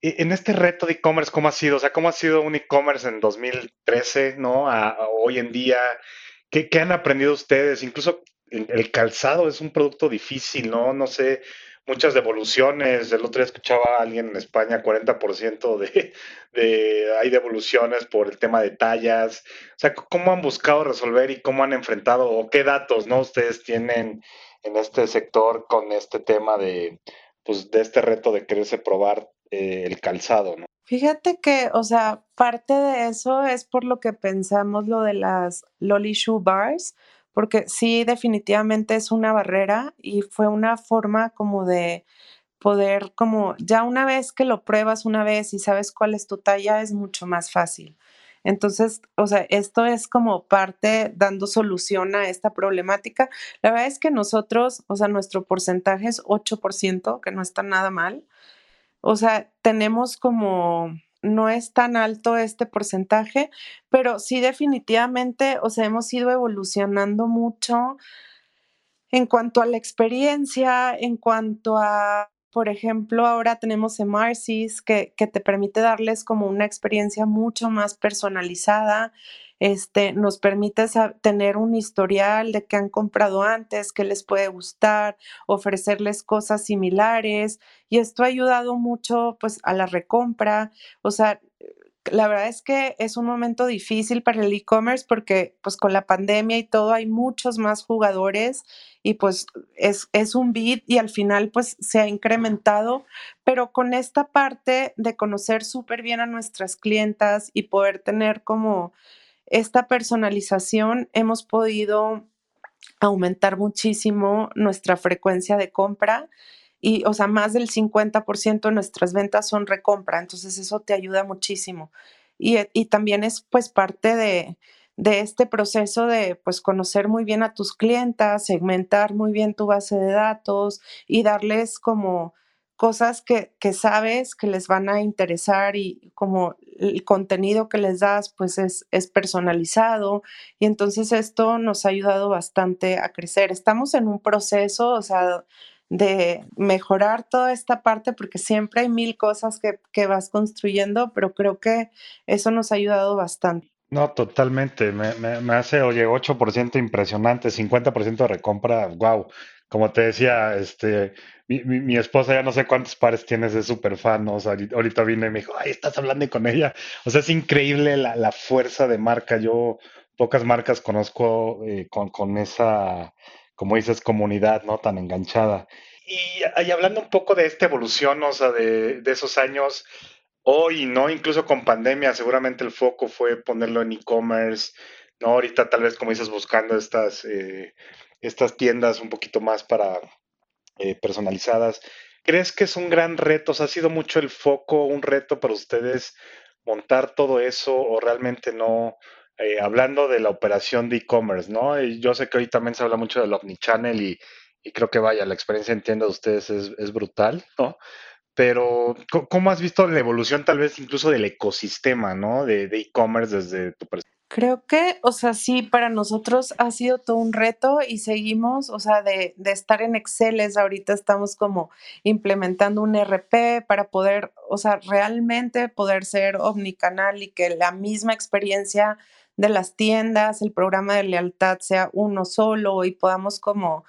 [SPEAKER 3] E, en este reto de e-commerce, ¿cómo ha sido? O sea, ¿cómo ha sido un e-commerce en 2013, ¿no? A, hoy en día, ¿qué, ¿qué, han aprendido ustedes? Incluso el, el, calzado es un producto difícil, ¿no? No sé, muchas devoluciones. El otro día escuchaba a alguien en España, 40% de, de, hay devoluciones por el tema de tallas. O sea, ¿cómo han buscado resolver y cómo han enfrentado o qué datos no ustedes tienen en este sector con este tema de, pues, de este reto de quererse probar eh, el calzado, ¿no?
[SPEAKER 4] Fíjate que, o sea, parte de eso es por lo que pensamos lo de las Lolly Shoe Bars, porque sí, definitivamente es una barrera y fue una forma como de poder, como ya una vez que lo pruebas una vez y sabes cuál es tu talla, es mucho más fácil. Entonces, o sea, esto es como parte dando solución a esta problemática. La verdad es que nosotros, o sea, nuestro porcentaje es 8%, que no está nada mal. O sea, tenemos como no es tan alto este porcentaje, pero sí definitivamente, o sea, hemos ido evolucionando mucho en cuanto a la experiencia, en cuanto a, por ejemplo, ahora tenemos Emarsis que, que te permite darles como una experiencia mucho más personalizada este, nos permite tener un historial de qué han comprado antes, qué les puede gustar, ofrecerles cosas similares y esto ha ayudado mucho pues a la recompra, o sea, la verdad es que es un momento difícil para el e-commerce porque pues con la pandemia y todo hay muchos más jugadores y pues es, es un bit y al final pues se ha incrementado, pero con esta parte de conocer súper bien a nuestras clientas y poder tener como esta personalización hemos podido aumentar muchísimo nuestra frecuencia de compra y, o sea, más del 50% de nuestras ventas son recompra, entonces eso te ayuda muchísimo. Y, y también es pues parte de, de este proceso de pues conocer muy bien a tus clientas, segmentar muy bien tu base de datos y darles como cosas que, que, sabes que les van a interesar y como el contenido que les das pues es, es, personalizado y entonces esto nos ha ayudado bastante a crecer. Estamos en un proceso, o sea, de mejorar toda esta parte porque siempre hay mil cosas que, que vas construyendo, pero creo que eso nos ha ayudado bastante.
[SPEAKER 3] No, totalmente. Me, me, me hace, oye, 8% impresionante, 50% de recompra, wow como te decía, este, mi, esposa ya no sé cuántos pares tienes de super fan, o sea, ahorita vine y me dijo, ay, estás hablando con ella. O sea, es increíble la, fuerza de marca. Yo pocas marcas conozco eh, con, esa, como dices, comunidad, ¿no? Tan enganchada. Y, y, hablando un poco de esta evolución, o sea, de, de esos años, hoy, ¿no? Incluso con pandemia, seguramente el foco fue ponerlo en e-commerce, ¿no? Ahorita tal vez, como dices, buscando estas... Eh, estas tiendas un poquito más para eh, personalizadas. ¿Crees que es un gran reto? ¿Ha sido mucho el foco, un reto para ustedes montar todo eso o realmente no? Eh, hablando de la operación de e-commerce, ¿no? yo sé que hoy también se habla mucho del omnichannel y, y creo que vaya, la experiencia en tienda de ustedes es, brutal, ¿no? Pero, ¿cómo has visto la evolución tal vez incluso del ecosistema, ¿no? De e-commerce desde tu perspectiva?
[SPEAKER 4] Creo que, o sea, sí, para nosotros ha sido todo un reto y seguimos, o sea, de, de estar en Excel, ahorita estamos como implementando un RP para poder, o sea, realmente poder ser omnicanal y que la misma experiencia de las tiendas, el programa de lealtad sea uno solo y podamos como,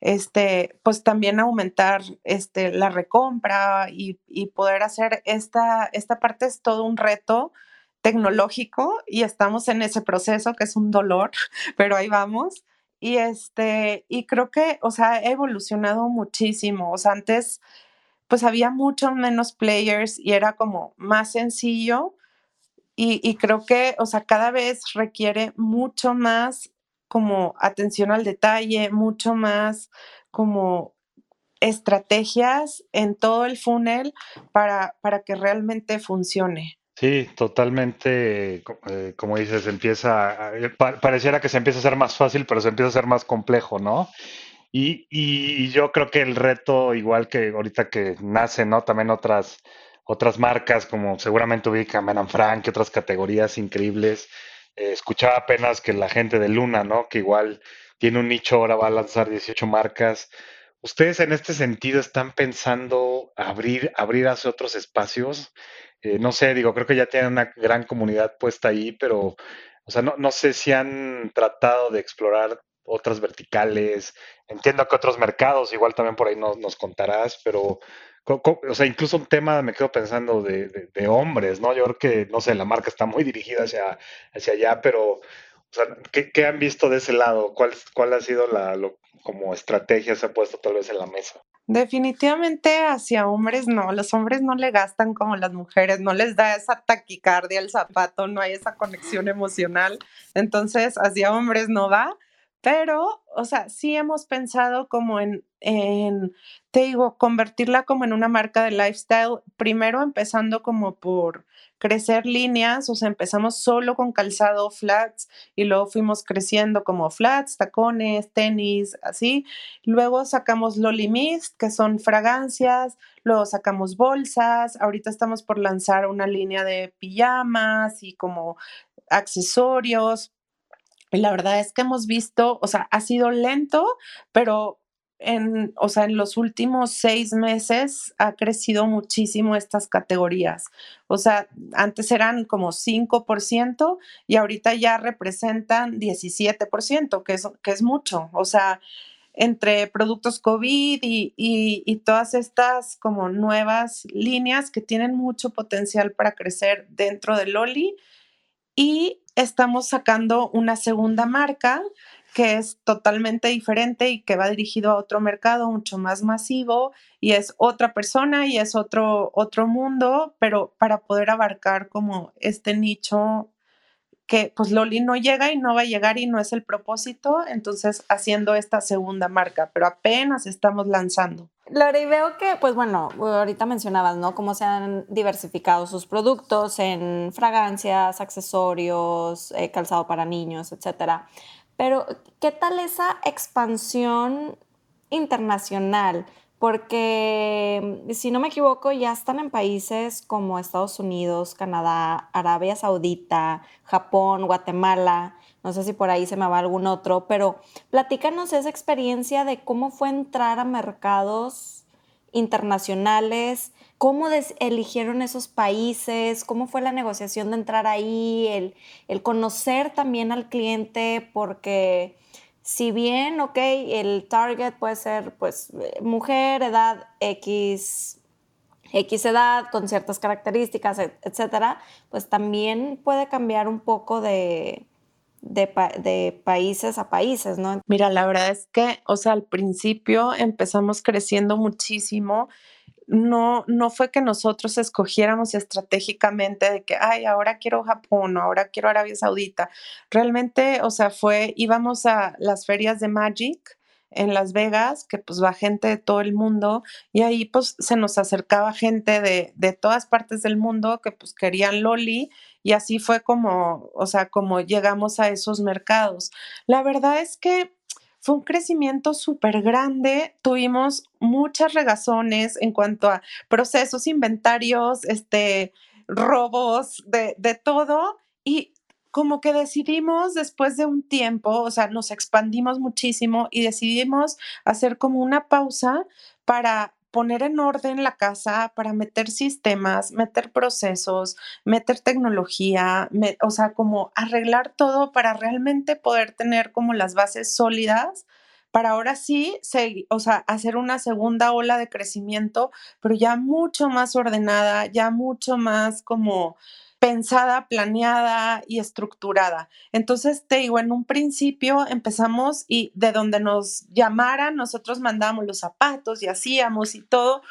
[SPEAKER 4] este, pues también aumentar este, la recompra y, y poder hacer esta, esta parte es todo un reto tecnológico y estamos en ese proceso que es un dolor, [LAUGHS] pero ahí vamos. Y este, y creo que, o sea, ha evolucionado muchísimo. O sea, antes, pues había mucho menos players y era como más sencillo. Y, y creo que, o sea, cada vez requiere mucho más como atención al detalle, mucho más como estrategias en todo el funnel para, para que realmente funcione.
[SPEAKER 3] Sí, totalmente, eh, como dices, empieza, eh, pareciera que se empieza a hacer más fácil, pero se empieza a hacer más complejo, ¿no? Y, y, yo creo que el reto, igual que ahorita que nace, ¿no? También otras, otras marcas, como seguramente ubican Menan Frank y otras categorías increíbles, Eh, escuchaba apenas que la gente de Luna, ¿no? Que igual tiene un nicho, ahora va a lanzar 18 marcas. ¿Ustedes en este sentido están pensando abrir, abrir hacia otros espacios? Eh, no sé, digo, creo que ya tienen una gran comunidad puesta ahí, pero, o sea, no, no sé si han tratado de explorar otras verticales. Entiendo que otros mercados, igual también por ahí nos, nos contarás, pero, o sea, incluso un tema me quedo pensando de, de, hombres, ¿no? Yo creo que, no sé, la marca está muy dirigida hacia, hacia allá, pero, o sea, ¿qué, ¿qué, han visto de ese lado? ¿Cuál, cuál ha sido la, lo, como estrategia se ha puesto tal vez en la mesa?
[SPEAKER 4] Definitivamente hacia hombres no, los hombres no le gastan como las mujeres, no les da esa taquicardia al zapato, no hay esa conexión emocional, entonces hacia hombres no va, pero, o sea, sí hemos pensado como en, te digo, convertirla como en una marca de lifestyle, primero empezando como por crecer líneas, o sea, empezamos solo con calzado flats y luego fuimos creciendo como flats, tacones, tenis, así. Luego sacamos Loli Mist, que son fragancias, luego sacamos bolsas, ahorita estamos por lanzar una línea de pijamas y como accesorios. Y la verdad es que hemos visto, o sea, ha sido lento, pero en, o sea, en los últimos seis meses ha crecido muchísimo estas categorías. O sea, antes eran como 5% y ahorita ya representan 17%, que es, que es mucho. O sea, entre productos COVID y, y, y, todas estas como nuevas líneas que tienen mucho potencial para crecer dentro de Loli. Y estamos sacando una segunda marca que es totalmente diferente y que va dirigido a otro mercado mucho más masivo y es otra persona y es otro, otro mundo, pero para poder abarcar como este nicho que pues Loli no llega y no va a llegar y no es el propósito, entonces haciendo esta segunda marca, pero apenas estamos lanzando.
[SPEAKER 2] Lori, veo que, pues bueno, ahorita mencionabas, ¿no? Cómo se han diversificado sus productos en fragancias, accesorios, eh, calzado para niños, etcétera. Pero, ¿qué tal esa expansión internacional? Porque, si no me equivoco, ya están en países como Estados Unidos, Canadá, Arabia Saudita, Japón, Guatemala. No sé si por ahí se me va algún otro, pero platícanos esa experiencia de cómo fue entrar a mercados internacionales, cómo eligieron esos países, cómo fue la negociación de entrar ahí, el, el conocer también al cliente, porque si bien, ok, el target puede ser pues mujer, edad X, X edad, con ciertas características, etcétera, pues también puede cambiar un poco de, de, de, países a países, ¿no?
[SPEAKER 4] Mira, la verdad es que, o sea, al principio empezamos creciendo muchísimo no, no fue que nosotros escogiéramos estratégicamente de que, ay, ahora quiero Japón ahora quiero Arabia Saudita. Realmente, o sea, fue, íbamos a las ferias de Magic en Las Vegas, que pues va gente de todo el mundo y ahí pues se nos acercaba gente de, de todas partes del mundo que pues querían Loli y así fue como, o sea, como llegamos a esos mercados. La verdad es que fue un crecimiento súper grande. Tuvimos muchas regazones en cuanto a procesos, inventarios, este, robos, de, de todo. Y como que decidimos después de un tiempo, o sea, nos expandimos muchísimo y decidimos hacer como una pausa para poner en orden la casa para meter sistemas, meter procesos, meter tecnología, o sea, como arreglar todo para realmente poder tener como las bases sólidas para ahora sí, o sea, hacer una segunda ola de crecimiento, pero ya mucho más ordenada, ya mucho más como pensada, planeada y estructurada. Entonces, te digo, en un principio empezamos y de donde nos llamaran, nosotros mandamos los zapatos y hacíamos y todo,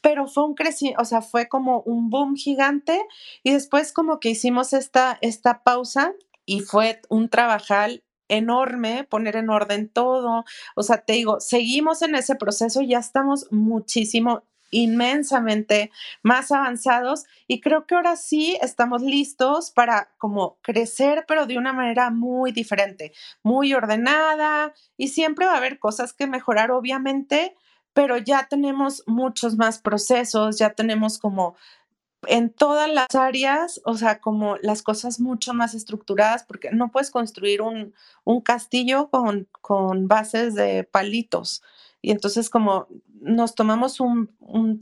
[SPEAKER 4] pero fue un crecimiento, o sea, fue como un boom gigante y después como que hicimos esta, esta pausa y fue un trabajal enorme, poner en orden todo. O sea, te digo, seguimos en ese proceso, ya estamos muchísimo inmensamente más avanzados y creo que ahora sí estamos listos para como crecer, pero de una manera muy diferente, muy ordenada y siempre va a haber cosas que mejorar, obviamente, pero ya tenemos muchos más procesos, ya tenemos como en todas las áreas, o sea, como las cosas mucho más estructuradas, porque no puedes construir un, un castillo con, con bases de palitos. Y entonces como nos tomamos un,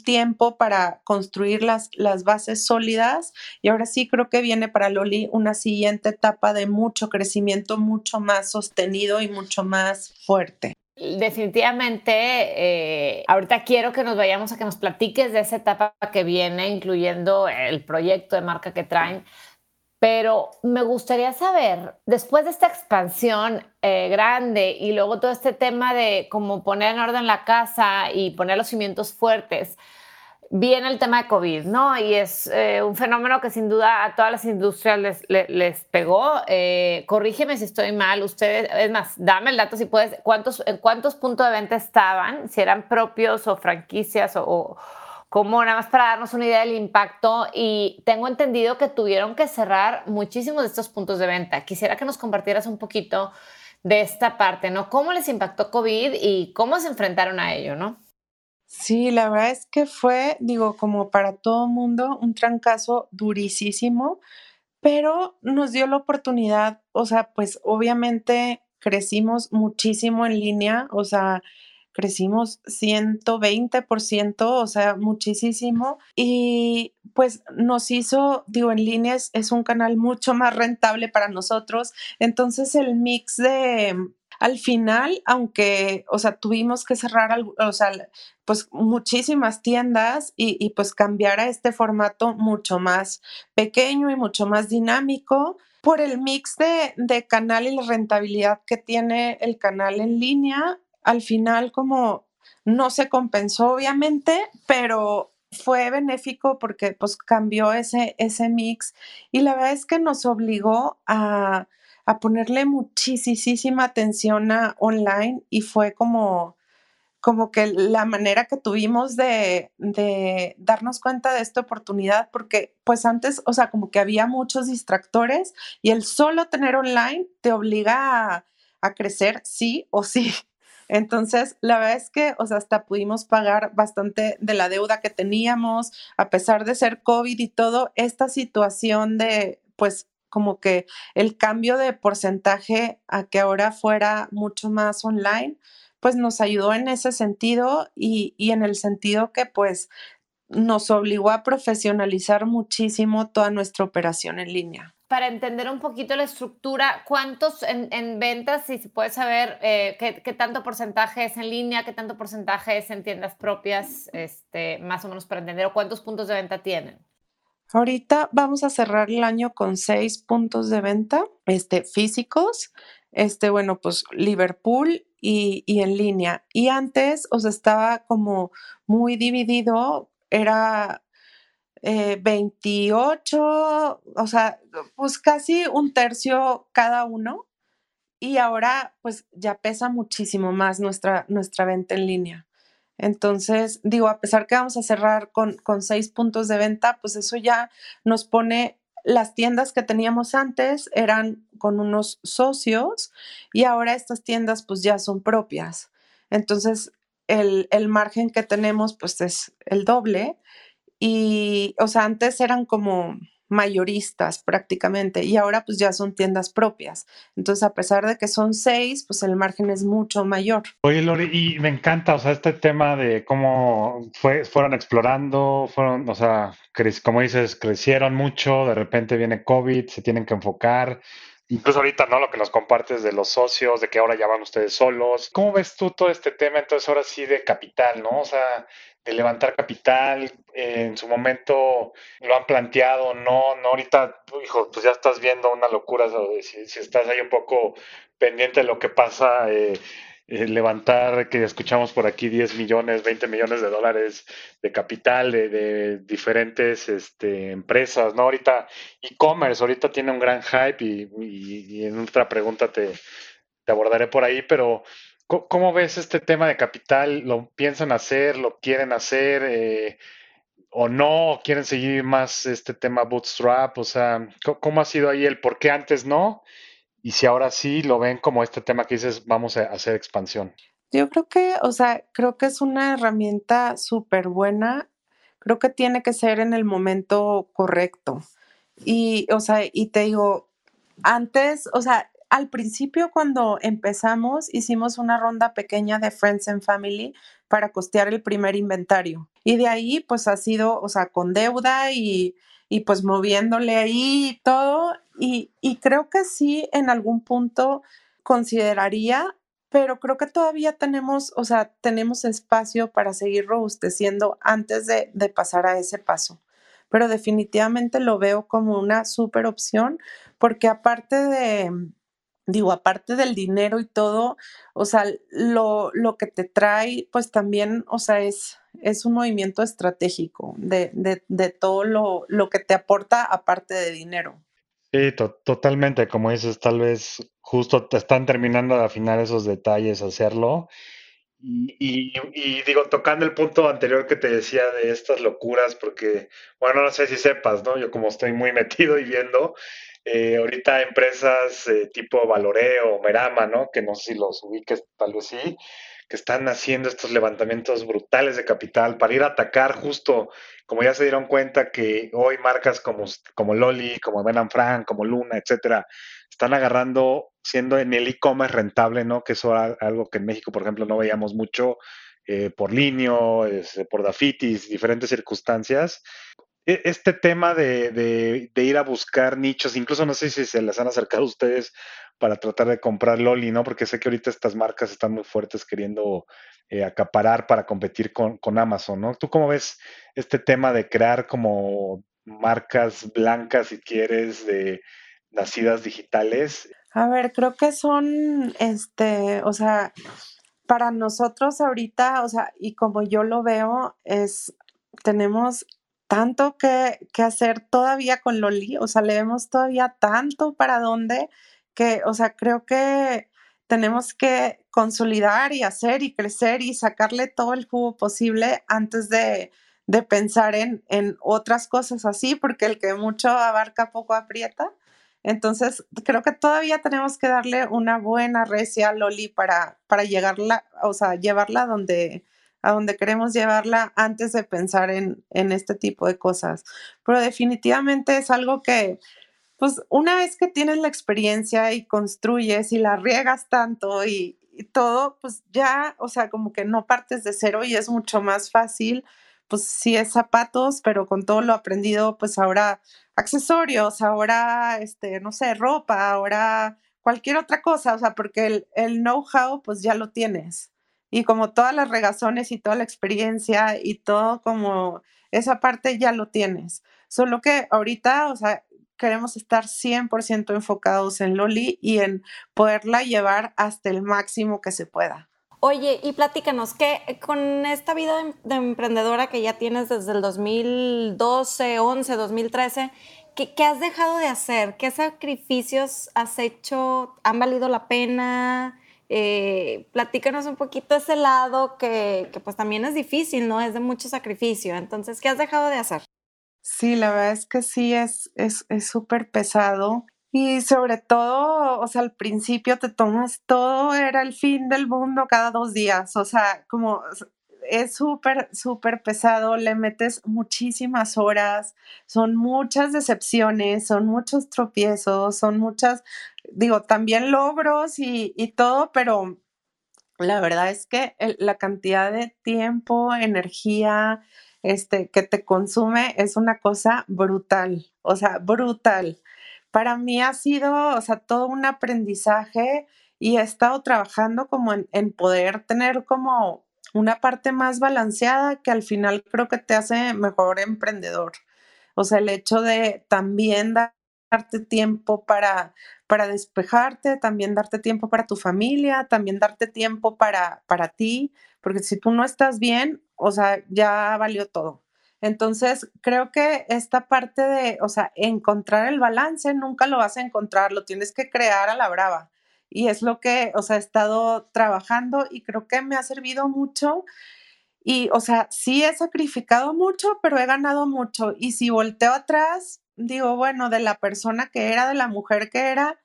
[SPEAKER 4] tiempo para construir las, las bases sólidas y ahora sí creo que viene para Loli una siguiente etapa de mucho crecimiento, mucho más sostenido y mucho más fuerte.
[SPEAKER 5] Definitivamente, eh, ahorita quiero que nos vayamos a que nos platiques de esa etapa que viene, incluyendo el proyecto de marca que traen. Pero me gustaría saber, después de esta expansión eh, grande y luego todo este tema de cómo poner en orden la casa y poner los cimientos fuertes, viene el tema de COVID, ¿no? Y es eh, un fenómeno que sin duda a todas las industrias les, pegó. Eh, corrígeme si estoy mal, ustedes, es más, dame el dato si puedes, ¿cuántos, ¿en cuántos puntos de venta estaban? Si eran propios o franquicias o como nada más para darnos una idea del impacto. Y tengo entendido que tuvieron que cerrar muchísimos de estos puntos de venta. Quisiera que nos compartieras un poquito de esta parte, ¿no? ¿Cómo les impactó COVID y cómo se enfrentaron a ello, ¿no?
[SPEAKER 4] Sí, la verdad es que fue, digo, como para todo mundo, un trancazo durísimo, pero nos dio la oportunidad, o sea, pues obviamente crecimos muchísimo en línea, o sea, crecimos 120%, o sea, muchísimo. Y pues nos hizo, digo, en línea es, un canal mucho más rentable para nosotros. Entonces el mix de, al final, aunque, o sea, tuvimos que cerrar, o sea, pues muchísimas tiendas y, pues cambiar a este formato mucho más pequeño y mucho más dinámico por el mix de, de canal y la rentabilidad que tiene el canal en línea. Al final, como no se compensó, obviamente, pero fue benéfico porque pues cambió ese, ese mix y la verdad es que nos obligó a a ponerle muchísima atención a online y fue como, como que la manera que tuvimos de, de, darnos cuenta de esta oportunidad, porque pues antes, o sea, como que había muchos distractores y el solo tener online te obliga a, a crecer sí o sí. Entonces, la verdad es que, o sea, hasta pudimos pagar bastante de la deuda que teníamos, a pesar de ser COVID y todo, esta situación de, pues, como que el cambio de porcentaje a que ahora fuera mucho más online, pues nos ayudó en ese sentido y, en el sentido que pues nos obligó a profesionalizar muchísimo toda nuestra operación en línea.
[SPEAKER 5] Para entender un poquito la estructura, ¿cuántos en, ventas, si se puede saber eh, qué, tanto porcentaje es en línea, qué tanto porcentaje es en tiendas propias, este, más o menos para entender, o cuántos puntos de venta tienen?
[SPEAKER 4] Ahorita vamos a cerrar el año con seis puntos de venta este, físicos. Este, bueno, pues Liverpool y, en línea. Y antes, os estaba como muy dividido, era 28, eh, o sea, pues casi un tercio cada uno. Y ahora, pues ya pesa muchísimo más nuestra, nuestra venta en línea. Entonces, digo, a pesar que vamos a cerrar con, seis puntos de venta, pues eso ya nos pone las tiendas que teníamos antes eran con unos socios y ahora estas tiendas pues ya son propias. Entonces, el, el, margen que tenemos pues es el doble y, o sea, antes eran como mayoristas prácticamente y ahora pues ya son tiendas propias. Entonces, a pesar de que son seis, pues el margen es mucho mayor.
[SPEAKER 3] Oye, Lori, y me encanta, o sea, este tema de cómo fue, fueron explorando, fueron, o sea, como dices, crecieron mucho, de repente viene COVID, se tienen que enfocar. Incluso ahorita, ¿no? Lo que nos compartes de los socios, de que ahora ya van ustedes solos. ¿Cómo ves tú todo este tema entonces ahora sí de capital, ¿no? O sea, de levantar capital, eh, en su momento lo han planteado, no, no ahorita, hijo, pues ya estás viendo una locura, si, si estás ahí un poco pendiente de lo que pasa, eh, eh, levantar, que escuchamos por aquí 10 millones, 20 millones de dólares de capital de, diferentes este, empresas, ¿no? Ahorita e-commerce, ahorita tiene un gran hype y, y en otra pregunta te, te abordaré por ahí, pero ¿Cómo ves este tema de capital? ¿Lo piensan hacer? ¿Lo quieren hacer? Eh, ¿O no? ¿Quieren seguir más este tema bootstrap? O sea, ¿cómo ha sido ahí el por qué antes no? Y si ahora sí lo ven como este tema que dices, vamos a hacer expansión.
[SPEAKER 4] Yo creo que, o sea, creo que es una herramienta súper buena creo que tiene que ser en el momento correcto. Y, o sea, y te digo, antes, o sea, al principio cuando empezamos hicimos una ronda pequeña de Friends and Family para costear el primer inventario. Y de ahí pues ha sido, o sea, con deuda y, y pues moviéndole ahí y todo. Y, creo que sí, en algún punto consideraría pero creo que todavía tenemos, o sea, tenemos espacio para seguir robusteciendo antes de, de, pasar a ese paso. Pero definitivamente lo veo como una súper opción porque aparte de, digo, aparte del dinero y todo, o sea, lo, lo que te trae, pues también, o sea, es, es un movimiento estratégico de, de, de todo lo, lo que te aporta aparte de dinero.
[SPEAKER 3] Sí, totalmente, como dices, tal vez justo te están terminando de afinar esos detalles, hacerlo. Y, y, digo, tocando el punto anterior que te decía de estas locuras, porque, bueno, no sé si sepas, ¿no? Yo como estoy muy [LAUGHS] metido y viendo, eh, ahorita empresas eh, tipo Valoreo, Merama, ¿no? Que no sé si los ubiques, tal vez sí, que están haciendo estos levantamientos brutales de capital para ir a atacar justo, como ya se dieron cuenta que hoy marcas como, como Loli, como Ben Frank, como Luna, etcétera, están agarrando, siendo en el e-commerce rentable, ¿no? Que eso es algo que en México, por ejemplo, no veíamos mucho eh, por Linio, por Dafitis, diferentes circunstancias. E, este tema de, de, ir a buscar nichos, incluso no sé si se les han acercado a ustedes para tratar de comprar Loli, ¿no? Porque sé que ahorita estas marcas están muy fuertes queriendo eh, acaparar para competir con, con, Amazon, ¿no? ¿Tú cómo ves este tema de crear como marcas blancas, si quieres, de nacidas digitales?
[SPEAKER 4] A ver, creo que son, este, o sea, para nosotros ahorita, o sea, y como yo lo veo, es, tenemos tanto que, hacer todavía con Loli, o sea, le vemos todavía tanto para dónde que, o sea, creo que tenemos que consolidar y hacer y crecer y sacarle todo el jugo posible antes de, de pensar en, en, otras cosas así, porque el que mucho abarca poco aprieta. Entonces, creo que todavía tenemos que darle una buena recia a Loli para, para llegarla, o sea, llevarla donde, a donde queremos llevarla antes de pensar en, en este tipo de cosas. Pero definitivamente es algo que, pues una vez que tienes la experiencia y construyes y la riegas tanto y, todo, pues ya, o sea, como que no partes de cero y es mucho más fácil, pues sí es zapatos, pero con todo lo aprendido, pues ahora accesorios, ahora, este, no sé, ropa, ahora cualquier otra cosa, o sea, porque el, el know-how, pues ya lo tienes. Y como todas las regazones y toda la experiencia y todo como esa parte ya lo tienes. Solo que ahorita, o sea, queremos estar 100% enfocados en Loli y en poderla llevar hasta el máximo que se pueda.
[SPEAKER 2] Oye, y platícanos, que con esta vida de, emprendedora que ya tienes desde el 2012, 11, 2013, ¿qué, ¿qué, has dejado de hacer? ¿Qué sacrificios has hecho? ¿Han valido la pena? Eh, platícanos un poquito ese lado que, pues también es difícil, ¿no? Es de mucho sacrificio. Entonces, ¿qué has dejado de hacer?
[SPEAKER 4] Sí, la verdad es que sí, es súper es, pesado. Y sobre todo, o sea, al principio te tomas todo, era el fin del mundo cada dos días, o sea, como es súper, súper pesado, le metes muchísimas horas, son muchas decepciones, son muchos tropiezos, son muchas, digo, también logros y, y todo, pero la verdad es que la cantidad de tiempo, energía, este, que te consume es una cosa brutal, o sea, brutal. Para mí ha sido, o sea, todo un aprendizaje y he estado trabajando como en, en poder tener como una parte más balanceada que al final creo que te hace mejor emprendedor. O sea, el hecho de también darte tiempo para, para despejarte, también darte tiempo para tu familia, también darte tiempo para, para ti, porque si tú no estás bien, o sea, ya valió todo. Entonces, creo que esta parte de, o sea, encontrar el balance, nunca lo vas a encontrar, lo tienes que crear a la brava. Y es lo que, o sea, he estado trabajando y creo que me ha servido mucho. Y, o sea, sí he sacrificado mucho, pero he ganado mucho. Y si volteo atrás, digo, bueno, de la persona que era, de la mujer que era,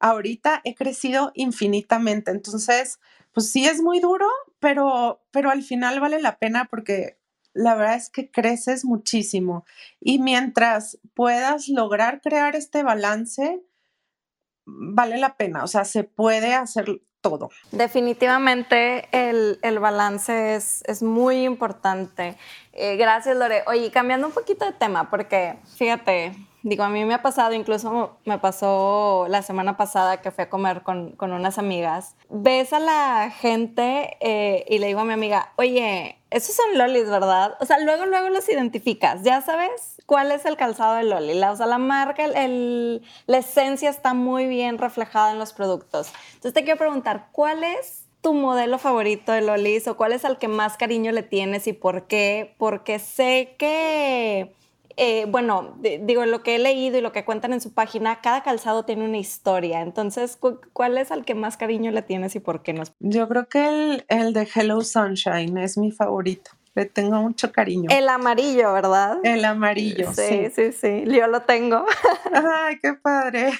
[SPEAKER 4] ahorita he crecido infinitamente. Entonces, pues sí es muy duro, pero, pero al final vale la pena porque la verdad es que creces muchísimo. Y mientras puedas lograr crear este balance, vale la pena, o sea, se puede hacer todo.
[SPEAKER 2] Definitivamente el, balance es, es, muy importante. Eh, gracias, Lore. Oye, cambiando un poquito de tema, porque fíjate, Digo, a mí me ha pasado, incluso me pasó la semana pasada que fui a comer con, con unas amigas. Ves a la gente eh, y le digo a mi amiga, oye, esos son lolis, ¿verdad? O sea, luego, luego los identificas, ya sabes cuál es el calzado de loli. La, o sea, la marca, el, la esencia está muy bien reflejada en los productos. Entonces te quiero preguntar, ¿cuál es tu modelo favorito de lolis o cuál es el que más cariño le tienes y por qué? Porque sé que eh, bueno, digo, lo que he leído y lo que cuentan en su página, cada calzado tiene una historia. Entonces, ¿cuál es al que más cariño le tienes y por qué no?
[SPEAKER 4] Yo creo que el, el de Hello Sunshine es mi favorito. Le tengo mucho cariño.
[SPEAKER 2] El amarillo, ¿verdad?
[SPEAKER 4] El amarillo.
[SPEAKER 2] Sí, sí, sí, Yo lo tengo.
[SPEAKER 4] Ay, qué padre.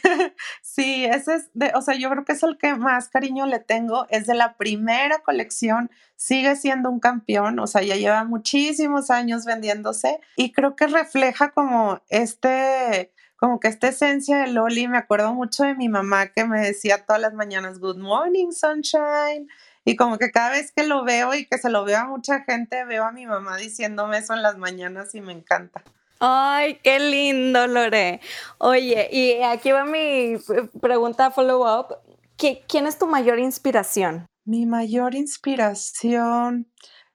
[SPEAKER 4] Sí, ese es de, o sea, yo creo que es el que más cariño le tengo. Es de la primera colección. Sigue siendo un campeón, o sea, ya lleva muchísimos años vendiéndose y creo que refleja como este, como que esta esencia de Loli. Me acuerdo mucho de mi mamá que me decía todas las mañanas, Good morning, sunshine y como que cada vez que lo veo y que se lo veo a mucha gente, veo a mi mamá diciéndome eso en las mañanas y me encanta.
[SPEAKER 2] Ay, qué lindo, Lore. Oye, y aquí va mi pregunta follow-up. ¿Quién es tu mayor inspiración?
[SPEAKER 4] Mi mayor inspiración,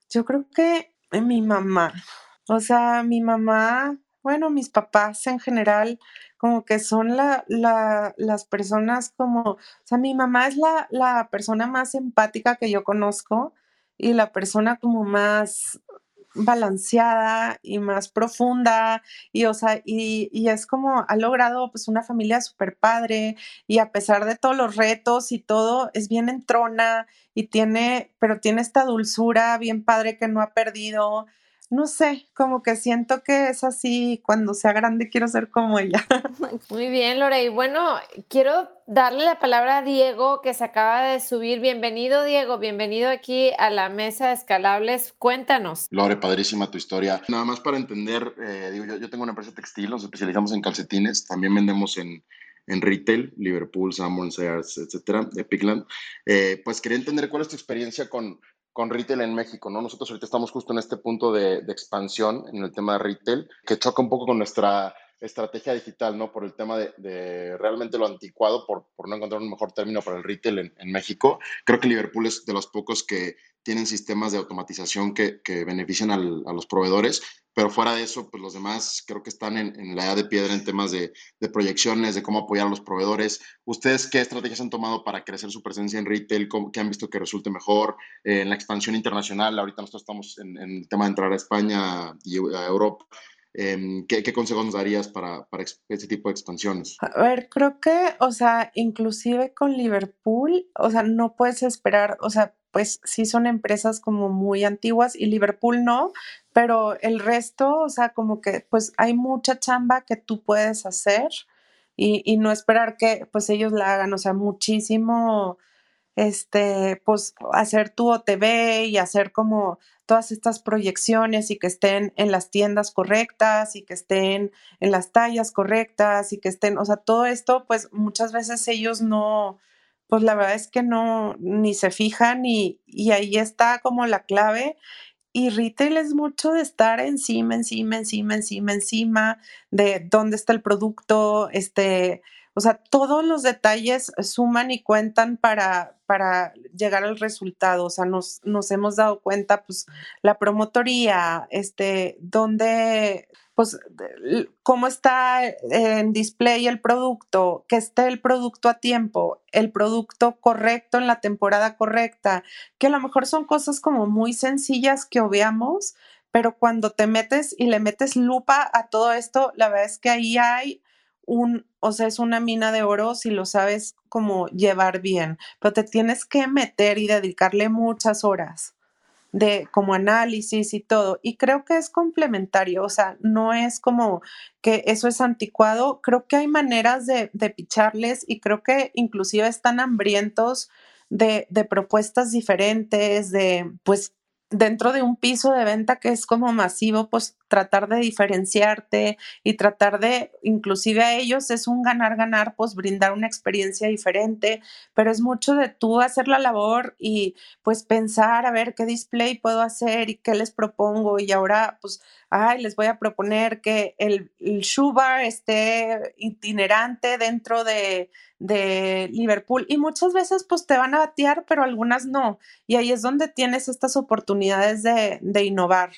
[SPEAKER 4] yo creo que mi mamá. O sea, mi mamá, bueno, mis papás en general, como que son la, las personas como, o sea, mi mamá es la, la persona más empática que yo conozco y la persona como más balanceada y más profunda y o sea y, y, es como ha logrado pues una familia súper padre y a pesar de todos los retos y todo es bien entrona y tiene pero tiene esta dulzura bien padre que no ha perdido no sé, como que siento que es así, cuando sea grande quiero ser como ella. [LAUGHS]
[SPEAKER 5] Muy bien, Lore. Y bueno, quiero darle la palabra a Diego, que se acaba de subir. Bienvenido, Diego, bienvenido aquí a la mesa de escalables. Cuéntanos.
[SPEAKER 6] Lore, padrísima tu historia. Nada más para entender, eh, digo, yo, tengo una empresa textil, nos especializamos en calcetines, también vendemos en, en retail, Liverpool, Sanborn, Sears, etcétera, de Pigland. Eh, pues quería entender cuál es tu experiencia con con retail en México, ¿no? Nosotros ahorita estamos justo en este punto de, expansión en el tema de retail, que choca un poco con nuestra estrategia digital, ¿no? Por el tema de, realmente lo anticuado, por, por, no encontrar un mejor término para el retail en, en, México. Creo que Liverpool es de los pocos que tienen sistemas de automatización que, que benefician al, a los proveedores pero fuera de eso, pues los demás creo que están en, la edad de piedra en temas de, proyecciones, de cómo apoyar a los proveedores. ¿Ustedes qué estrategias han tomado para crecer su presencia en retail? ¿Qué han visto que resulte mejor eh, en la expansión internacional? Ahorita nosotros estamos en, el tema de entrar a España y a Europa. Em, ¿qué, consejos nos darías para, para este tipo de expansiones?
[SPEAKER 4] A ver, creo que, o sea, inclusive con Liverpool, o sea, no puedes esperar, o sea, pues sí son empresas como muy antiguas y Liverpool no, pero el resto, o sea, como que pues hay mucha chamba que tú puedes hacer y, y no esperar que pues ellos la hagan, o sea, muchísimo, este, pues hacer tu OTV y hacer como todas estas proyecciones y que estén en las tiendas correctas y que estén en las tallas correctas y que estén, o sea, todo esto, pues muchas veces ellos no, pues la verdad es que no, ni se fijan y, y ahí está como la clave. Y retail es mucho de estar encima, encima, encima, encima, encima de dónde está el producto, este, o sea, todos los detalles suman y cuentan para, para llegar al resultado. O sea, nos, nos hemos dado cuenta, pues, la promotoría, este, dónde pues cómo está en display el producto, que esté el producto a tiempo, el producto correcto en la temporada correcta, que a lo mejor son cosas como muy sencillas que obviamos, pero cuando te metes y le metes lupa a todo esto, la verdad es que ahí hay un, o sea, es una mina de oro si lo sabes cómo llevar bien, pero te tienes que meter y dedicarle muchas horas de como análisis y todo. Y creo que es complementario, o sea, no es como que eso es anticuado, creo que hay maneras de, de picharles y creo que inclusive están hambrientos de, de propuestas diferentes, de pues dentro de un piso de venta que es como masivo, pues tratar de diferenciarte y tratar de, inclusive a ellos es un ganar-ganar, pues brindar una experiencia diferente, pero es mucho de tú hacer la labor y pues pensar a ver qué display puedo hacer y qué les propongo y ahora pues, ay, les voy a proponer que el, el shoe bar esté itinerante dentro de, de Liverpool y muchas veces pues te van a batear, pero algunas no. Y ahí es donde tienes estas oportunidades de, de innovar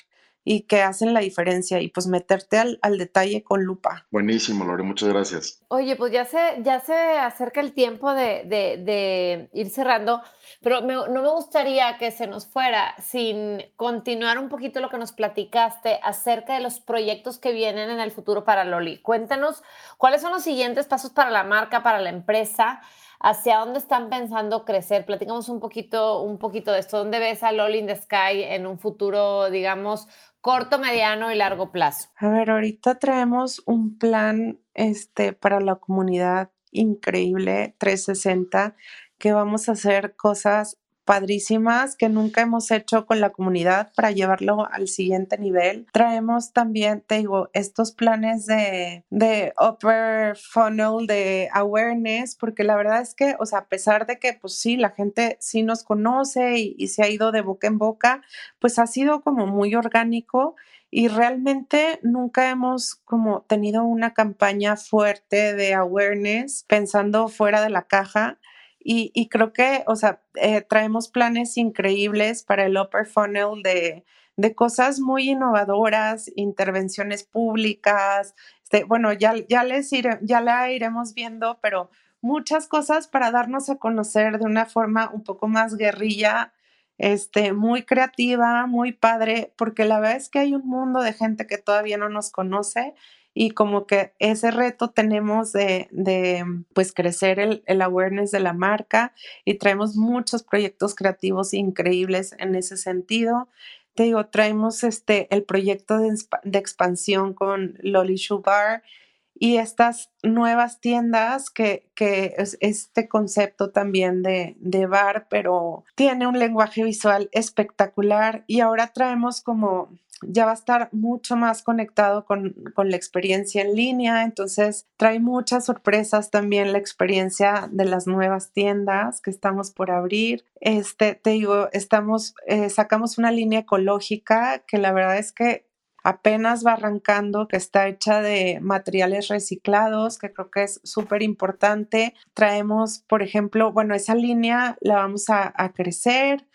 [SPEAKER 4] y que hacen la diferencia y pues meterte al, al, detalle con lupa.
[SPEAKER 6] Buenísimo, Lore, muchas gracias.
[SPEAKER 5] Oye, pues ya se, ya se acerca el tiempo de, de, de ir cerrando, pero me, no me gustaría que se nos fuera sin continuar un poquito lo que nos platicaste acerca de los proyectos que vienen en el futuro para Loli. Cuéntanos cuáles son los siguientes pasos para la marca, para la empresa hacia dónde están pensando crecer. Platicamos un poquito, un poquito de esto. ¿Dónde ves a Loli in the Sky en un futuro, digamos, corto, mediano y largo plazo?
[SPEAKER 4] A ver, ahorita traemos un plan este, para la comunidad increíble 360 que vamos a hacer cosas padrísimas que nunca hemos hecho con la comunidad para llevarlo al siguiente nivel. Traemos también, te digo, estos planes de, de upper funnel, de awareness, porque la verdad es que, o sea, a pesar de que, pues sí, la gente sí nos conoce y, y se ha ido de boca en boca, pues ha sido como muy orgánico y realmente nunca hemos como tenido una campaña fuerte de awareness pensando fuera de la caja y, creo que, o sea, eh, traemos planes increíbles para el upper funnel de, de cosas muy innovadoras, intervenciones públicas. Este, bueno, ya, ya, les ya la iremos viendo, pero muchas cosas para darnos a conocer de una forma un poco más guerrilla, este, muy creativa, muy padre, porque la verdad es que hay un mundo de gente que todavía no nos conoce y como que ese reto tenemos de, de pues crecer el, el, awareness de la marca y traemos muchos proyectos creativos increíbles en ese sentido. Te digo, traemos este, el proyecto de, de expansión con Loli Bar y estas nuevas tiendas que, que es este concepto también de, de, bar, pero tiene un lenguaje visual espectacular y ahora traemos como ya va a estar mucho más conectado con, con, la experiencia en línea, entonces trae muchas sorpresas también la experiencia de las nuevas tiendas que estamos por abrir. Este, te digo, estamos, eh, sacamos una línea ecológica que la verdad es que apenas va arrancando, que está hecha de materiales reciclados, que creo que es súper importante. Traemos, por ejemplo, bueno, esa línea la vamos a, a crecer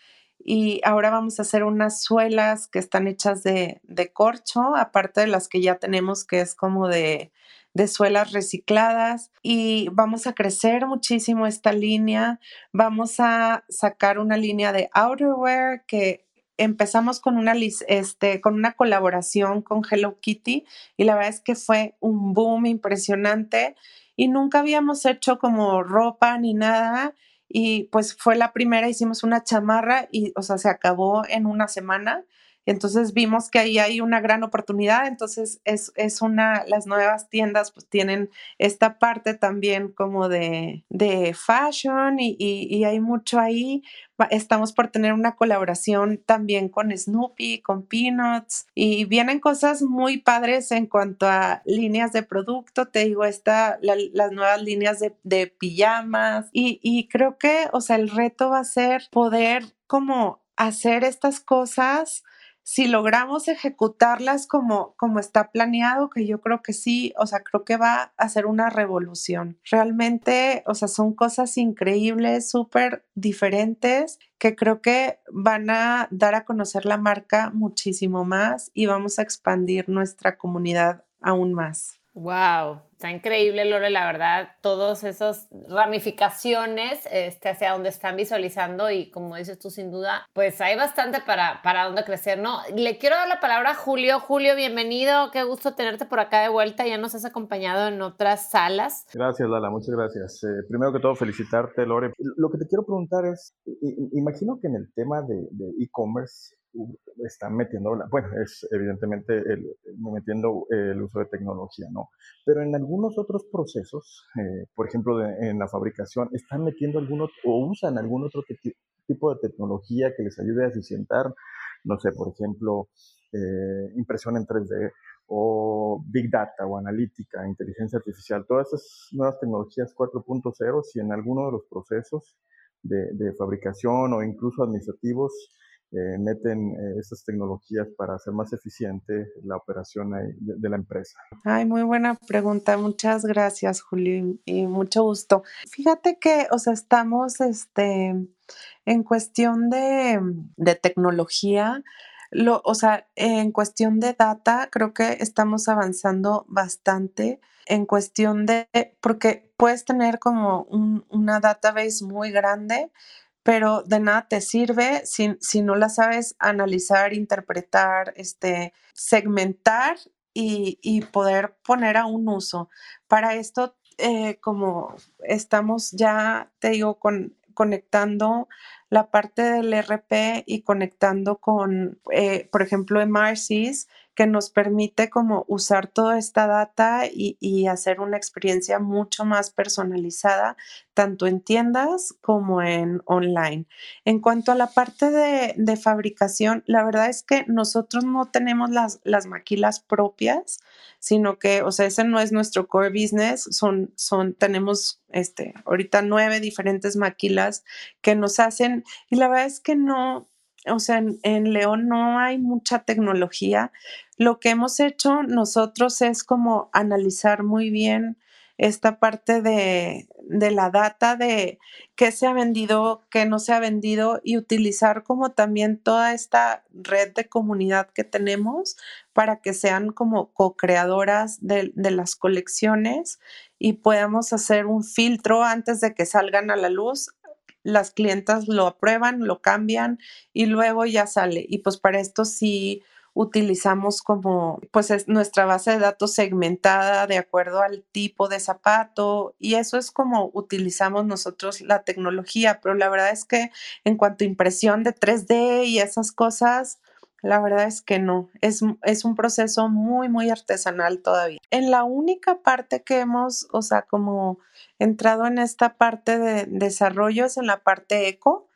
[SPEAKER 4] y ahora vamos a hacer unas suelas que están hechas de, de, corcho, aparte de las que ya tenemos que es como de, de suelas recicladas y vamos a crecer muchísimo esta línea. Vamos a sacar una línea de outerwear que empezamos con una, este, con una colaboración con Hello Kitty y la verdad es que fue un boom impresionante y nunca habíamos hecho como ropa ni nada y pues fue la primera, hicimos una chamarra y, o sea, se acabó en una semana. Entonces vimos que ahí hay una gran oportunidad. Entonces es, es una, las nuevas tiendas pues tienen esta parte también como de, de fashion y, y, hay mucho ahí. Estamos por tener una colaboración también con Snoopy, con Peanuts y vienen cosas muy padres en cuanto a líneas de producto. Te digo, esta, la, las nuevas líneas de, de pijamas y, y creo que, o sea, el reto va a ser poder como hacer estas cosas si logramos ejecutarlas como, como está planeado, que yo creo que sí, o sea, creo que va a ser una revolución. Realmente, o sea, son cosas increíbles, súper diferentes, que creo que van a dar a conocer la marca muchísimo más y vamos a expandir nuestra comunidad aún más.
[SPEAKER 5] Wow, está increíble, Lore, la verdad, todas esas ramificaciones este, hacia donde están visualizando y como dices tú, sin duda, pues hay bastante para, para dónde crecer, ¿no? Le quiero dar la palabra a Julio. Julio, bienvenido, qué gusto tenerte por acá de vuelta, ya nos has acompañado en otras salas.
[SPEAKER 7] Gracias, Lala, muchas gracias. Eh, primero que todo, felicitarte, Lore. Lo que te quiero preguntar es, imagino que en el tema de e-commerce, están metiendo, bueno, es evidentemente el, metiendo el uso de tecnología, ¿no? Pero en algunos otros procesos, eh, por ejemplo, en la fabricación, están metiendo algunos o usan algún otro tipo de tecnología que les ayude a eficientar no sé, por ejemplo, eh, impresión en 3D o Big Data o analítica, inteligencia artificial, todas esas nuevas tecnologías 4.0, si en alguno de los procesos de, de fabricación o incluso administrativos eh, meten eh, estas tecnologías para hacer más eficiente la operación de, la empresa?
[SPEAKER 4] Ay, muy buena pregunta. Muchas gracias, Julio, y mucho gusto. Fíjate que, o sea, estamos este, en cuestión de, de tecnología. Lo, o sea, en cuestión de data, creo que estamos avanzando bastante en cuestión de, porque puedes tener como un, una database muy grande, pero de nada te sirve si, si no la sabes analizar, interpretar, este, segmentar y, y poder poner a un uso. Para esto, eh, como estamos ya, te digo, con, conectando la parte del RP y conectando con, eh, por ejemplo, MRCs, que nos permite como usar toda esta data y, hacer una experiencia mucho más personalizada, tanto en tiendas como en online. En cuanto a la parte de, fabricación, la verdad es que nosotros no tenemos las, las maquilas propias, sino que, o sea, ese no es nuestro core business, son, son, tenemos este, ahorita nueve diferentes maquilas que nos hacen, y la verdad es que no, o sea, en, León no hay mucha tecnología. Lo que hemos hecho nosotros es como analizar muy bien esta parte de, de, la data de qué se ha vendido, qué no se ha vendido y utilizar como también toda esta red de comunidad que tenemos para que sean como co-creadoras de, de las colecciones y podamos hacer un filtro antes de que salgan a la luz las clientas lo aprueban, lo cambian y luego ya sale. Y pues para esto sí utilizamos como pues es nuestra base de datos segmentada de acuerdo al tipo de zapato y eso es como utilizamos nosotros la tecnología, pero la verdad es que en cuanto a impresión de 3D y esas cosas, la verdad es que no, es, es, un proceso muy, muy artesanal todavía. En la única parte que hemos, o sea, como entrado en esta parte de desarrollo es en la parte eco,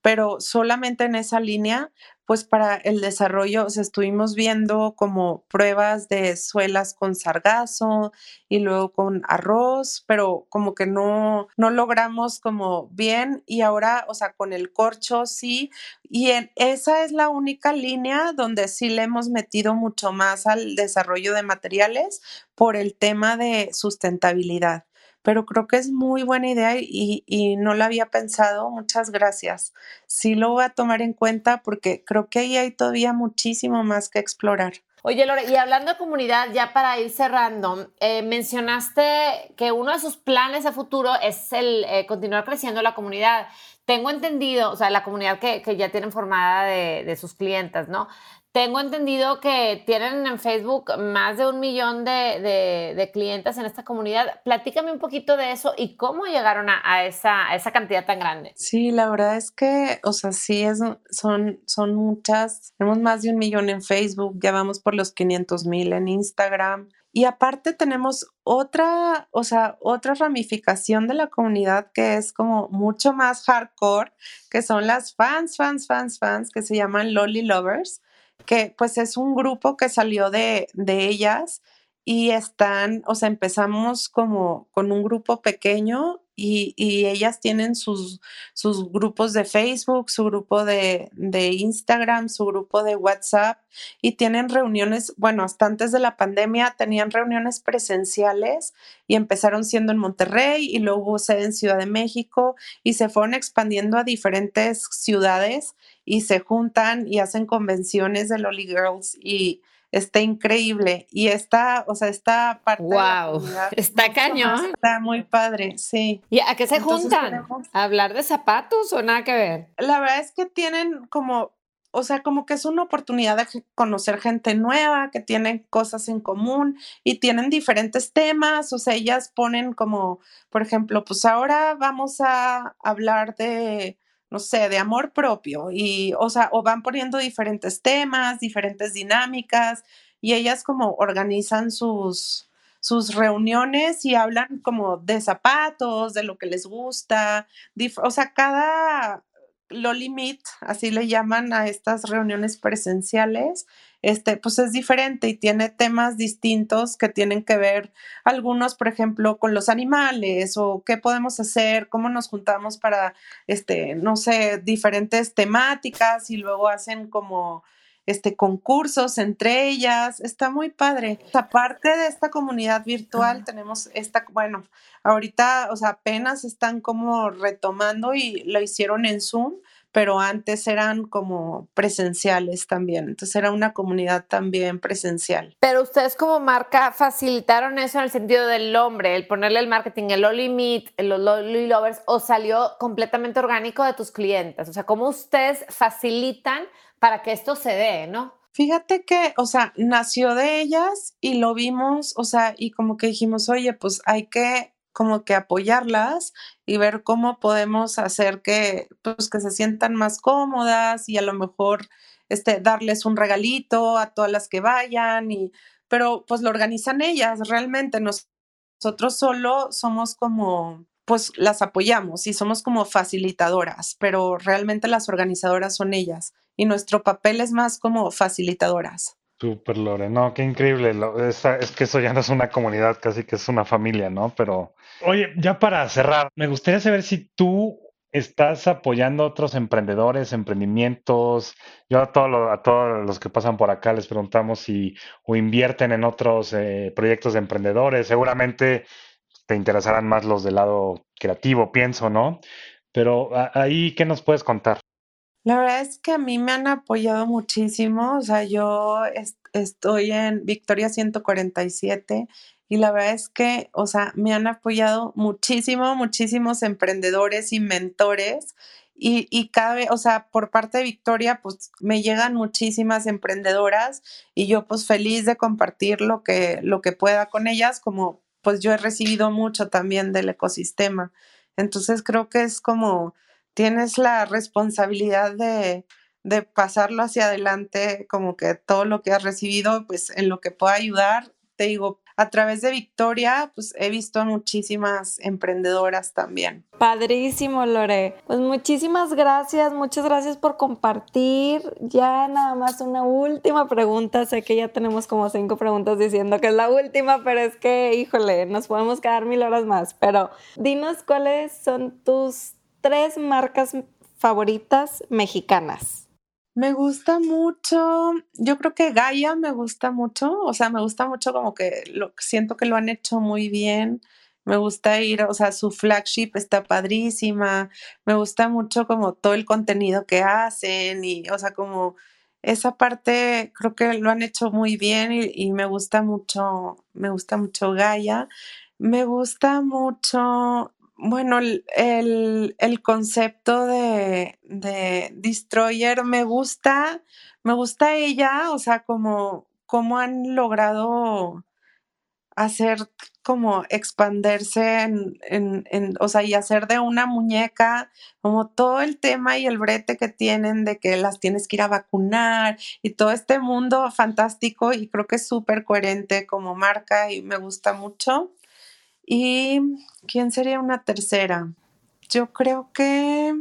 [SPEAKER 4] pero solamente en esa línea, pues para el desarrollo, estuvimos viendo como pruebas de suelas con sargazo y luego con arroz, pero como que no, no logramos como bien y ahora, o sea, con el corcho sí, y en, esa es la única línea donde sí le hemos metido mucho más al desarrollo de materiales por el tema de sustentabilidad pero creo que es muy buena idea y, no la había pensado. Muchas gracias. Sí lo voy a tomar en cuenta porque creo que ahí hay todavía muchísimo más que explorar.
[SPEAKER 5] Oye, Lore, y hablando de comunidad, ya para ir cerrando, eh, mencionaste que uno de sus planes a futuro es el eh, continuar creciendo la comunidad. Tengo entendido, o sea, la comunidad que, ya tienen formada de, de sus clientes, ¿no? Tengo entendido que tienen en Facebook más de un millón de, de, clientes en esta comunidad. Platícame un poquito de eso y cómo llegaron a, esa, esa, cantidad tan grande.
[SPEAKER 4] Sí, la verdad es que, o sea, sí, es, son, son muchas. Tenemos más de un millón en Facebook, ya vamos por los 500 mil en Instagram. Y aparte tenemos otra, o sea, otra ramificación de la comunidad que es como mucho más hardcore, que son las fans, fans, fans, fans, que se llaman Lolly Lovers que pues es un grupo que salió de, de ellas y están, o sea, empezamos como con un grupo pequeño y, y, ellas tienen sus, sus grupos de Facebook, su grupo de, de, Instagram, su grupo de WhatsApp y tienen reuniones, bueno, hasta antes de la pandemia tenían reuniones presenciales y empezaron siendo en Monterrey y luego hubo sede en Ciudad de México y se fueron expandiendo a diferentes ciudades y se juntan y hacen convenciones de Lolly Girls y está increíble. Y está, o sea, esta parte.
[SPEAKER 5] ¡Wow! [LAUGHS] está cañón.
[SPEAKER 4] Está muy padre, sí.
[SPEAKER 5] ¿Y a qué se juntan? ¿A hablar de zapatos o nada que ver?
[SPEAKER 4] La verdad es que tienen como. O sea, como que es una oportunidad de conocer gente nueva que tienen cosas en común y tienen diferentes temas. O sea, ellas ponen como, por ejemplo, pues ahora vamos a hablar de, no sé, de amor propio y, o sea, o van poniendo diferentes temas, diferentes dinámicas y ellas como organizan sus, sus reuniones y hablan como de zapatos, de lo que les gusta, o sea, cada, Loli Meet, así le llaman a estas reuniones presenciales, este, pues es diferente y tiene temas distintos que tienen que ver algunos, por ejemplo, con los animales o qué podemos hacer, cómo nos juntamos para, este, no sé, diferentes temáticas y luego hacen como este, concursos entre ellas. Está muy padre. Aparte de esta comunidad virtual, tenemos esta, bueno, ahorita, o sea, apenas están como retomando y lo hicieron en Zoom, pero antes eran como presenciales también. Entonces era una comunidad también presencial.
[SPEAKER 5] Pero ustedes como marca facilitaron eso en el sentido del hombre, el ponerle el marketing, el Loli Meet, el Loli Lovers, o salió completamente orgánico de tus clientes. O sea, ¿cómo ustedes facilitan para que esto se dé, ¿no?
[SPEAKER 4] Fíjate que, o sea, nació de ellas y lo vimos, o sea, y como que dijimos, oye, pues hay que como que apoyarlas y ver cómo podemos hacer que, pues, que se sientan más cómodas y a lo mejor este, darles un regalito a todas las que vayan, y, pero pues lo organizan ellas realmente. Nosotros solo somos como, pues las apoyamos y somos como facilitadoras, pero realmente las organizadoras son ellas y nuestro papel es más como facilitadoras.
[SPEAKER 3] Súper, Lore, no, qué increíble. es, que eso ya no es una comunidad, casi que es una familia, ¿no? Pero, oye, ya para cerrar, me gustaría saber si tú estás apoyando a otros emprendedores, emprendimientos. Yo a, a todos los que pasan por acá les preguntamos si o invierten en otros eh, proyectos de emprendedores. Seguramente te interesarán más los del lado creativo, pienso, ¿no? Pero ahí, ¿qué nos puedes contar?
[SPEAKER 4] La verdad es que a mí me han apoyado muchísimo, o sea, yo estoy en Victoria 147 y la verdad es que, o sea, me han apoyado muchísimo, muchísimos emprendedores y mentores y, y cada vez, o sea, por parte de Victoria, pues me llegan muchísimas emprendedoras y yo pues feliz de compartir lo que, lo que pueda con ellas, como pues yo he recibido mucho también del ecosistema. Entonces creo que es como tienes la responsabilidad de, de pasarlo hacia adelante, como que todo lo que has recibido, pues en lo que pueda ayudar, te digo, a través de Victoria, pues he visto muchísimas emprendedoras también.
[SPEAKER 2] Padrísimo, Lore. Pues muchísimas gracias, muchas gracias por compartir. Ya nada más una última pregunta. Sé que ya tenemos como cinco preguntas diciendo que es la última, pero es que, híjole, nos podemos quedar mil horas más. Pero dinos cuáles son tus tres marcas favoritas mexicanas.
[SPEAKER 4] Me gusta mucho, yo creo que Gaia me gusta mucho, o sea, me gusta mucho como que lo siento que lo han hecho muy bien. Me gusta ir, o sea, su flagship está padrísima. Me gusta mucho como todo el contenido que hacen y, o sea, como esa parte creo que lo han hecho muy bien y, y me gusta mucho, me gusta mucho Gaia. Me gusta mucho bueno, el, concepto de, Destroyer me gusta, me gusta ella, o sea, como, como han logrado hacer como expanderse en, en, o sea, y hacer de una muñeca como todo el tema y el brete que tienen de que las tienes que ir a vacunar y todo este mundo fantástico y creo que es súper coherente como marca y me gusta mucho. ¿Y quién sería una tercera? Yo creo que...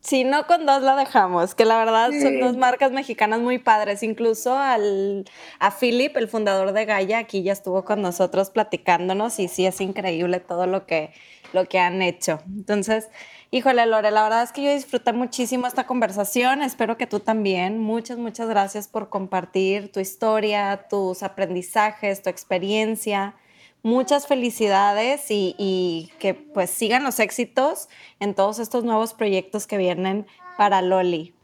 [SPEAKER 2] Si no, con dos la dejamos, que la verdad son dos marcas mexicanas muy padres. Incluso al, a Philip, el fundador de Gaia, aquí ya estuvo con nosotros platicándonos y sí es increíble todo lo que, lo que han hecho. Entonces, híjole, Lore, la verdad es que yo disfruté muchísimo esta conversación. Espero que tú también. Muchas, muchas gracias por compartir tu historia, tus aprendizajes, tu experiencia muchas felicidades y, que pues sigan los éxitos en todos estos nuevos proyectos que vienen para Loli.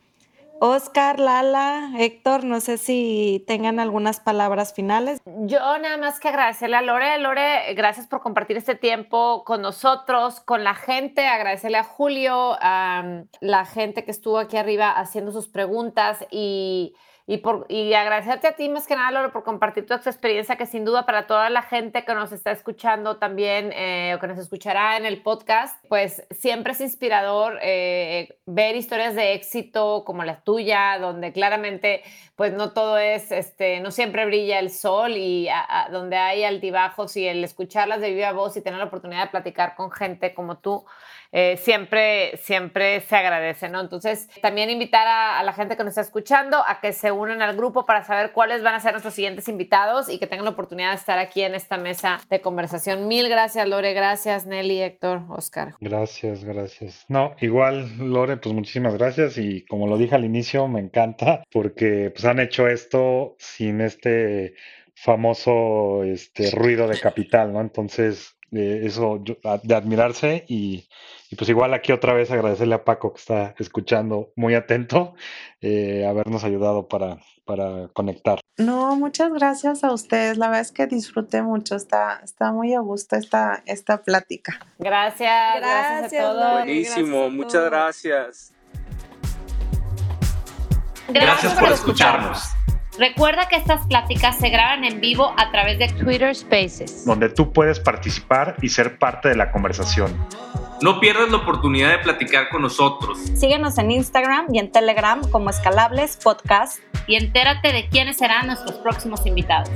[SPEAKER 2] Oscar, Lala, Héctor, no sé si tengan algunas palabras finales.
[SPEAKER 5] Yo nada más que agradecerle a Lore. Lore, gracias por compartir este tiempo con nosotros, con la gente. Agradecerle a Julio, a la gente que estuvo aquí arriba haciendo sus preguntas y y, por, y agradecerte a ti más que nada, Lore, por compartir tu experiencia, que sin duda para toda la gente que nos está escuchando también eh, o que nos escuchará en el podcast, pues siempre es inspirador eh, ver historias de éxito como la tuya, donde claramente pues no todo es, este, no siempre brilla el sol y donde hay altibajos y el escucharlas de viva voz y tener la oportunidad de platicar con gente como tú eh, siempre, siempre se agradece, ¿no? Entonces, también invitar a, la gente que nos está escuchando a que se unan al grupo para saber cuáles van a ser nuestros siguientes invitados y que tengan la oportunidad de estar aquí en esta mesa de conversación. Mil gracias, Lore. Gracias, Nelly, Héctor, Oscar.
[SPEAKER 3] Gracias, gracias. No, igual, Lore, pues muchísimas gracias y como lo dije al inicio, me encanta porque pues han hecho esto sin este famoso este ruido de capital, ¿no? Entonces, eh, eso de admirarse y, pues igual aquí otra vez agradecerle a Paco que está escuchando muy atento, eh, habernos ayudado para, para conectar.
[SPEAKER 4] No, muchas gracias a ustedes. La verdad es que disfruté mucho. Está, está muy a gusto esta, esta plática.
[SPEAKER 5] Gracias, gracias, a todos.
[SPEAKER 1] Buenísimo, muchas gracias.
[SPEAKER 8] Gracias, por, escucharnos. Recuerda que estas pláticas se graban en vivo a través de Twitter Spaces,
[SPEAKER 3] donde tú puedes participar y ser parte de la conversación.
[SPEAKER 1] No pierdas la oportunidad de platicar con nosotros.
[SPEAKER 2] Síguenos en Instagram y en Telegram como Escalables Podcast
[SPEAKER 8] y entérate de quiénes serán nuestros próximos invitados.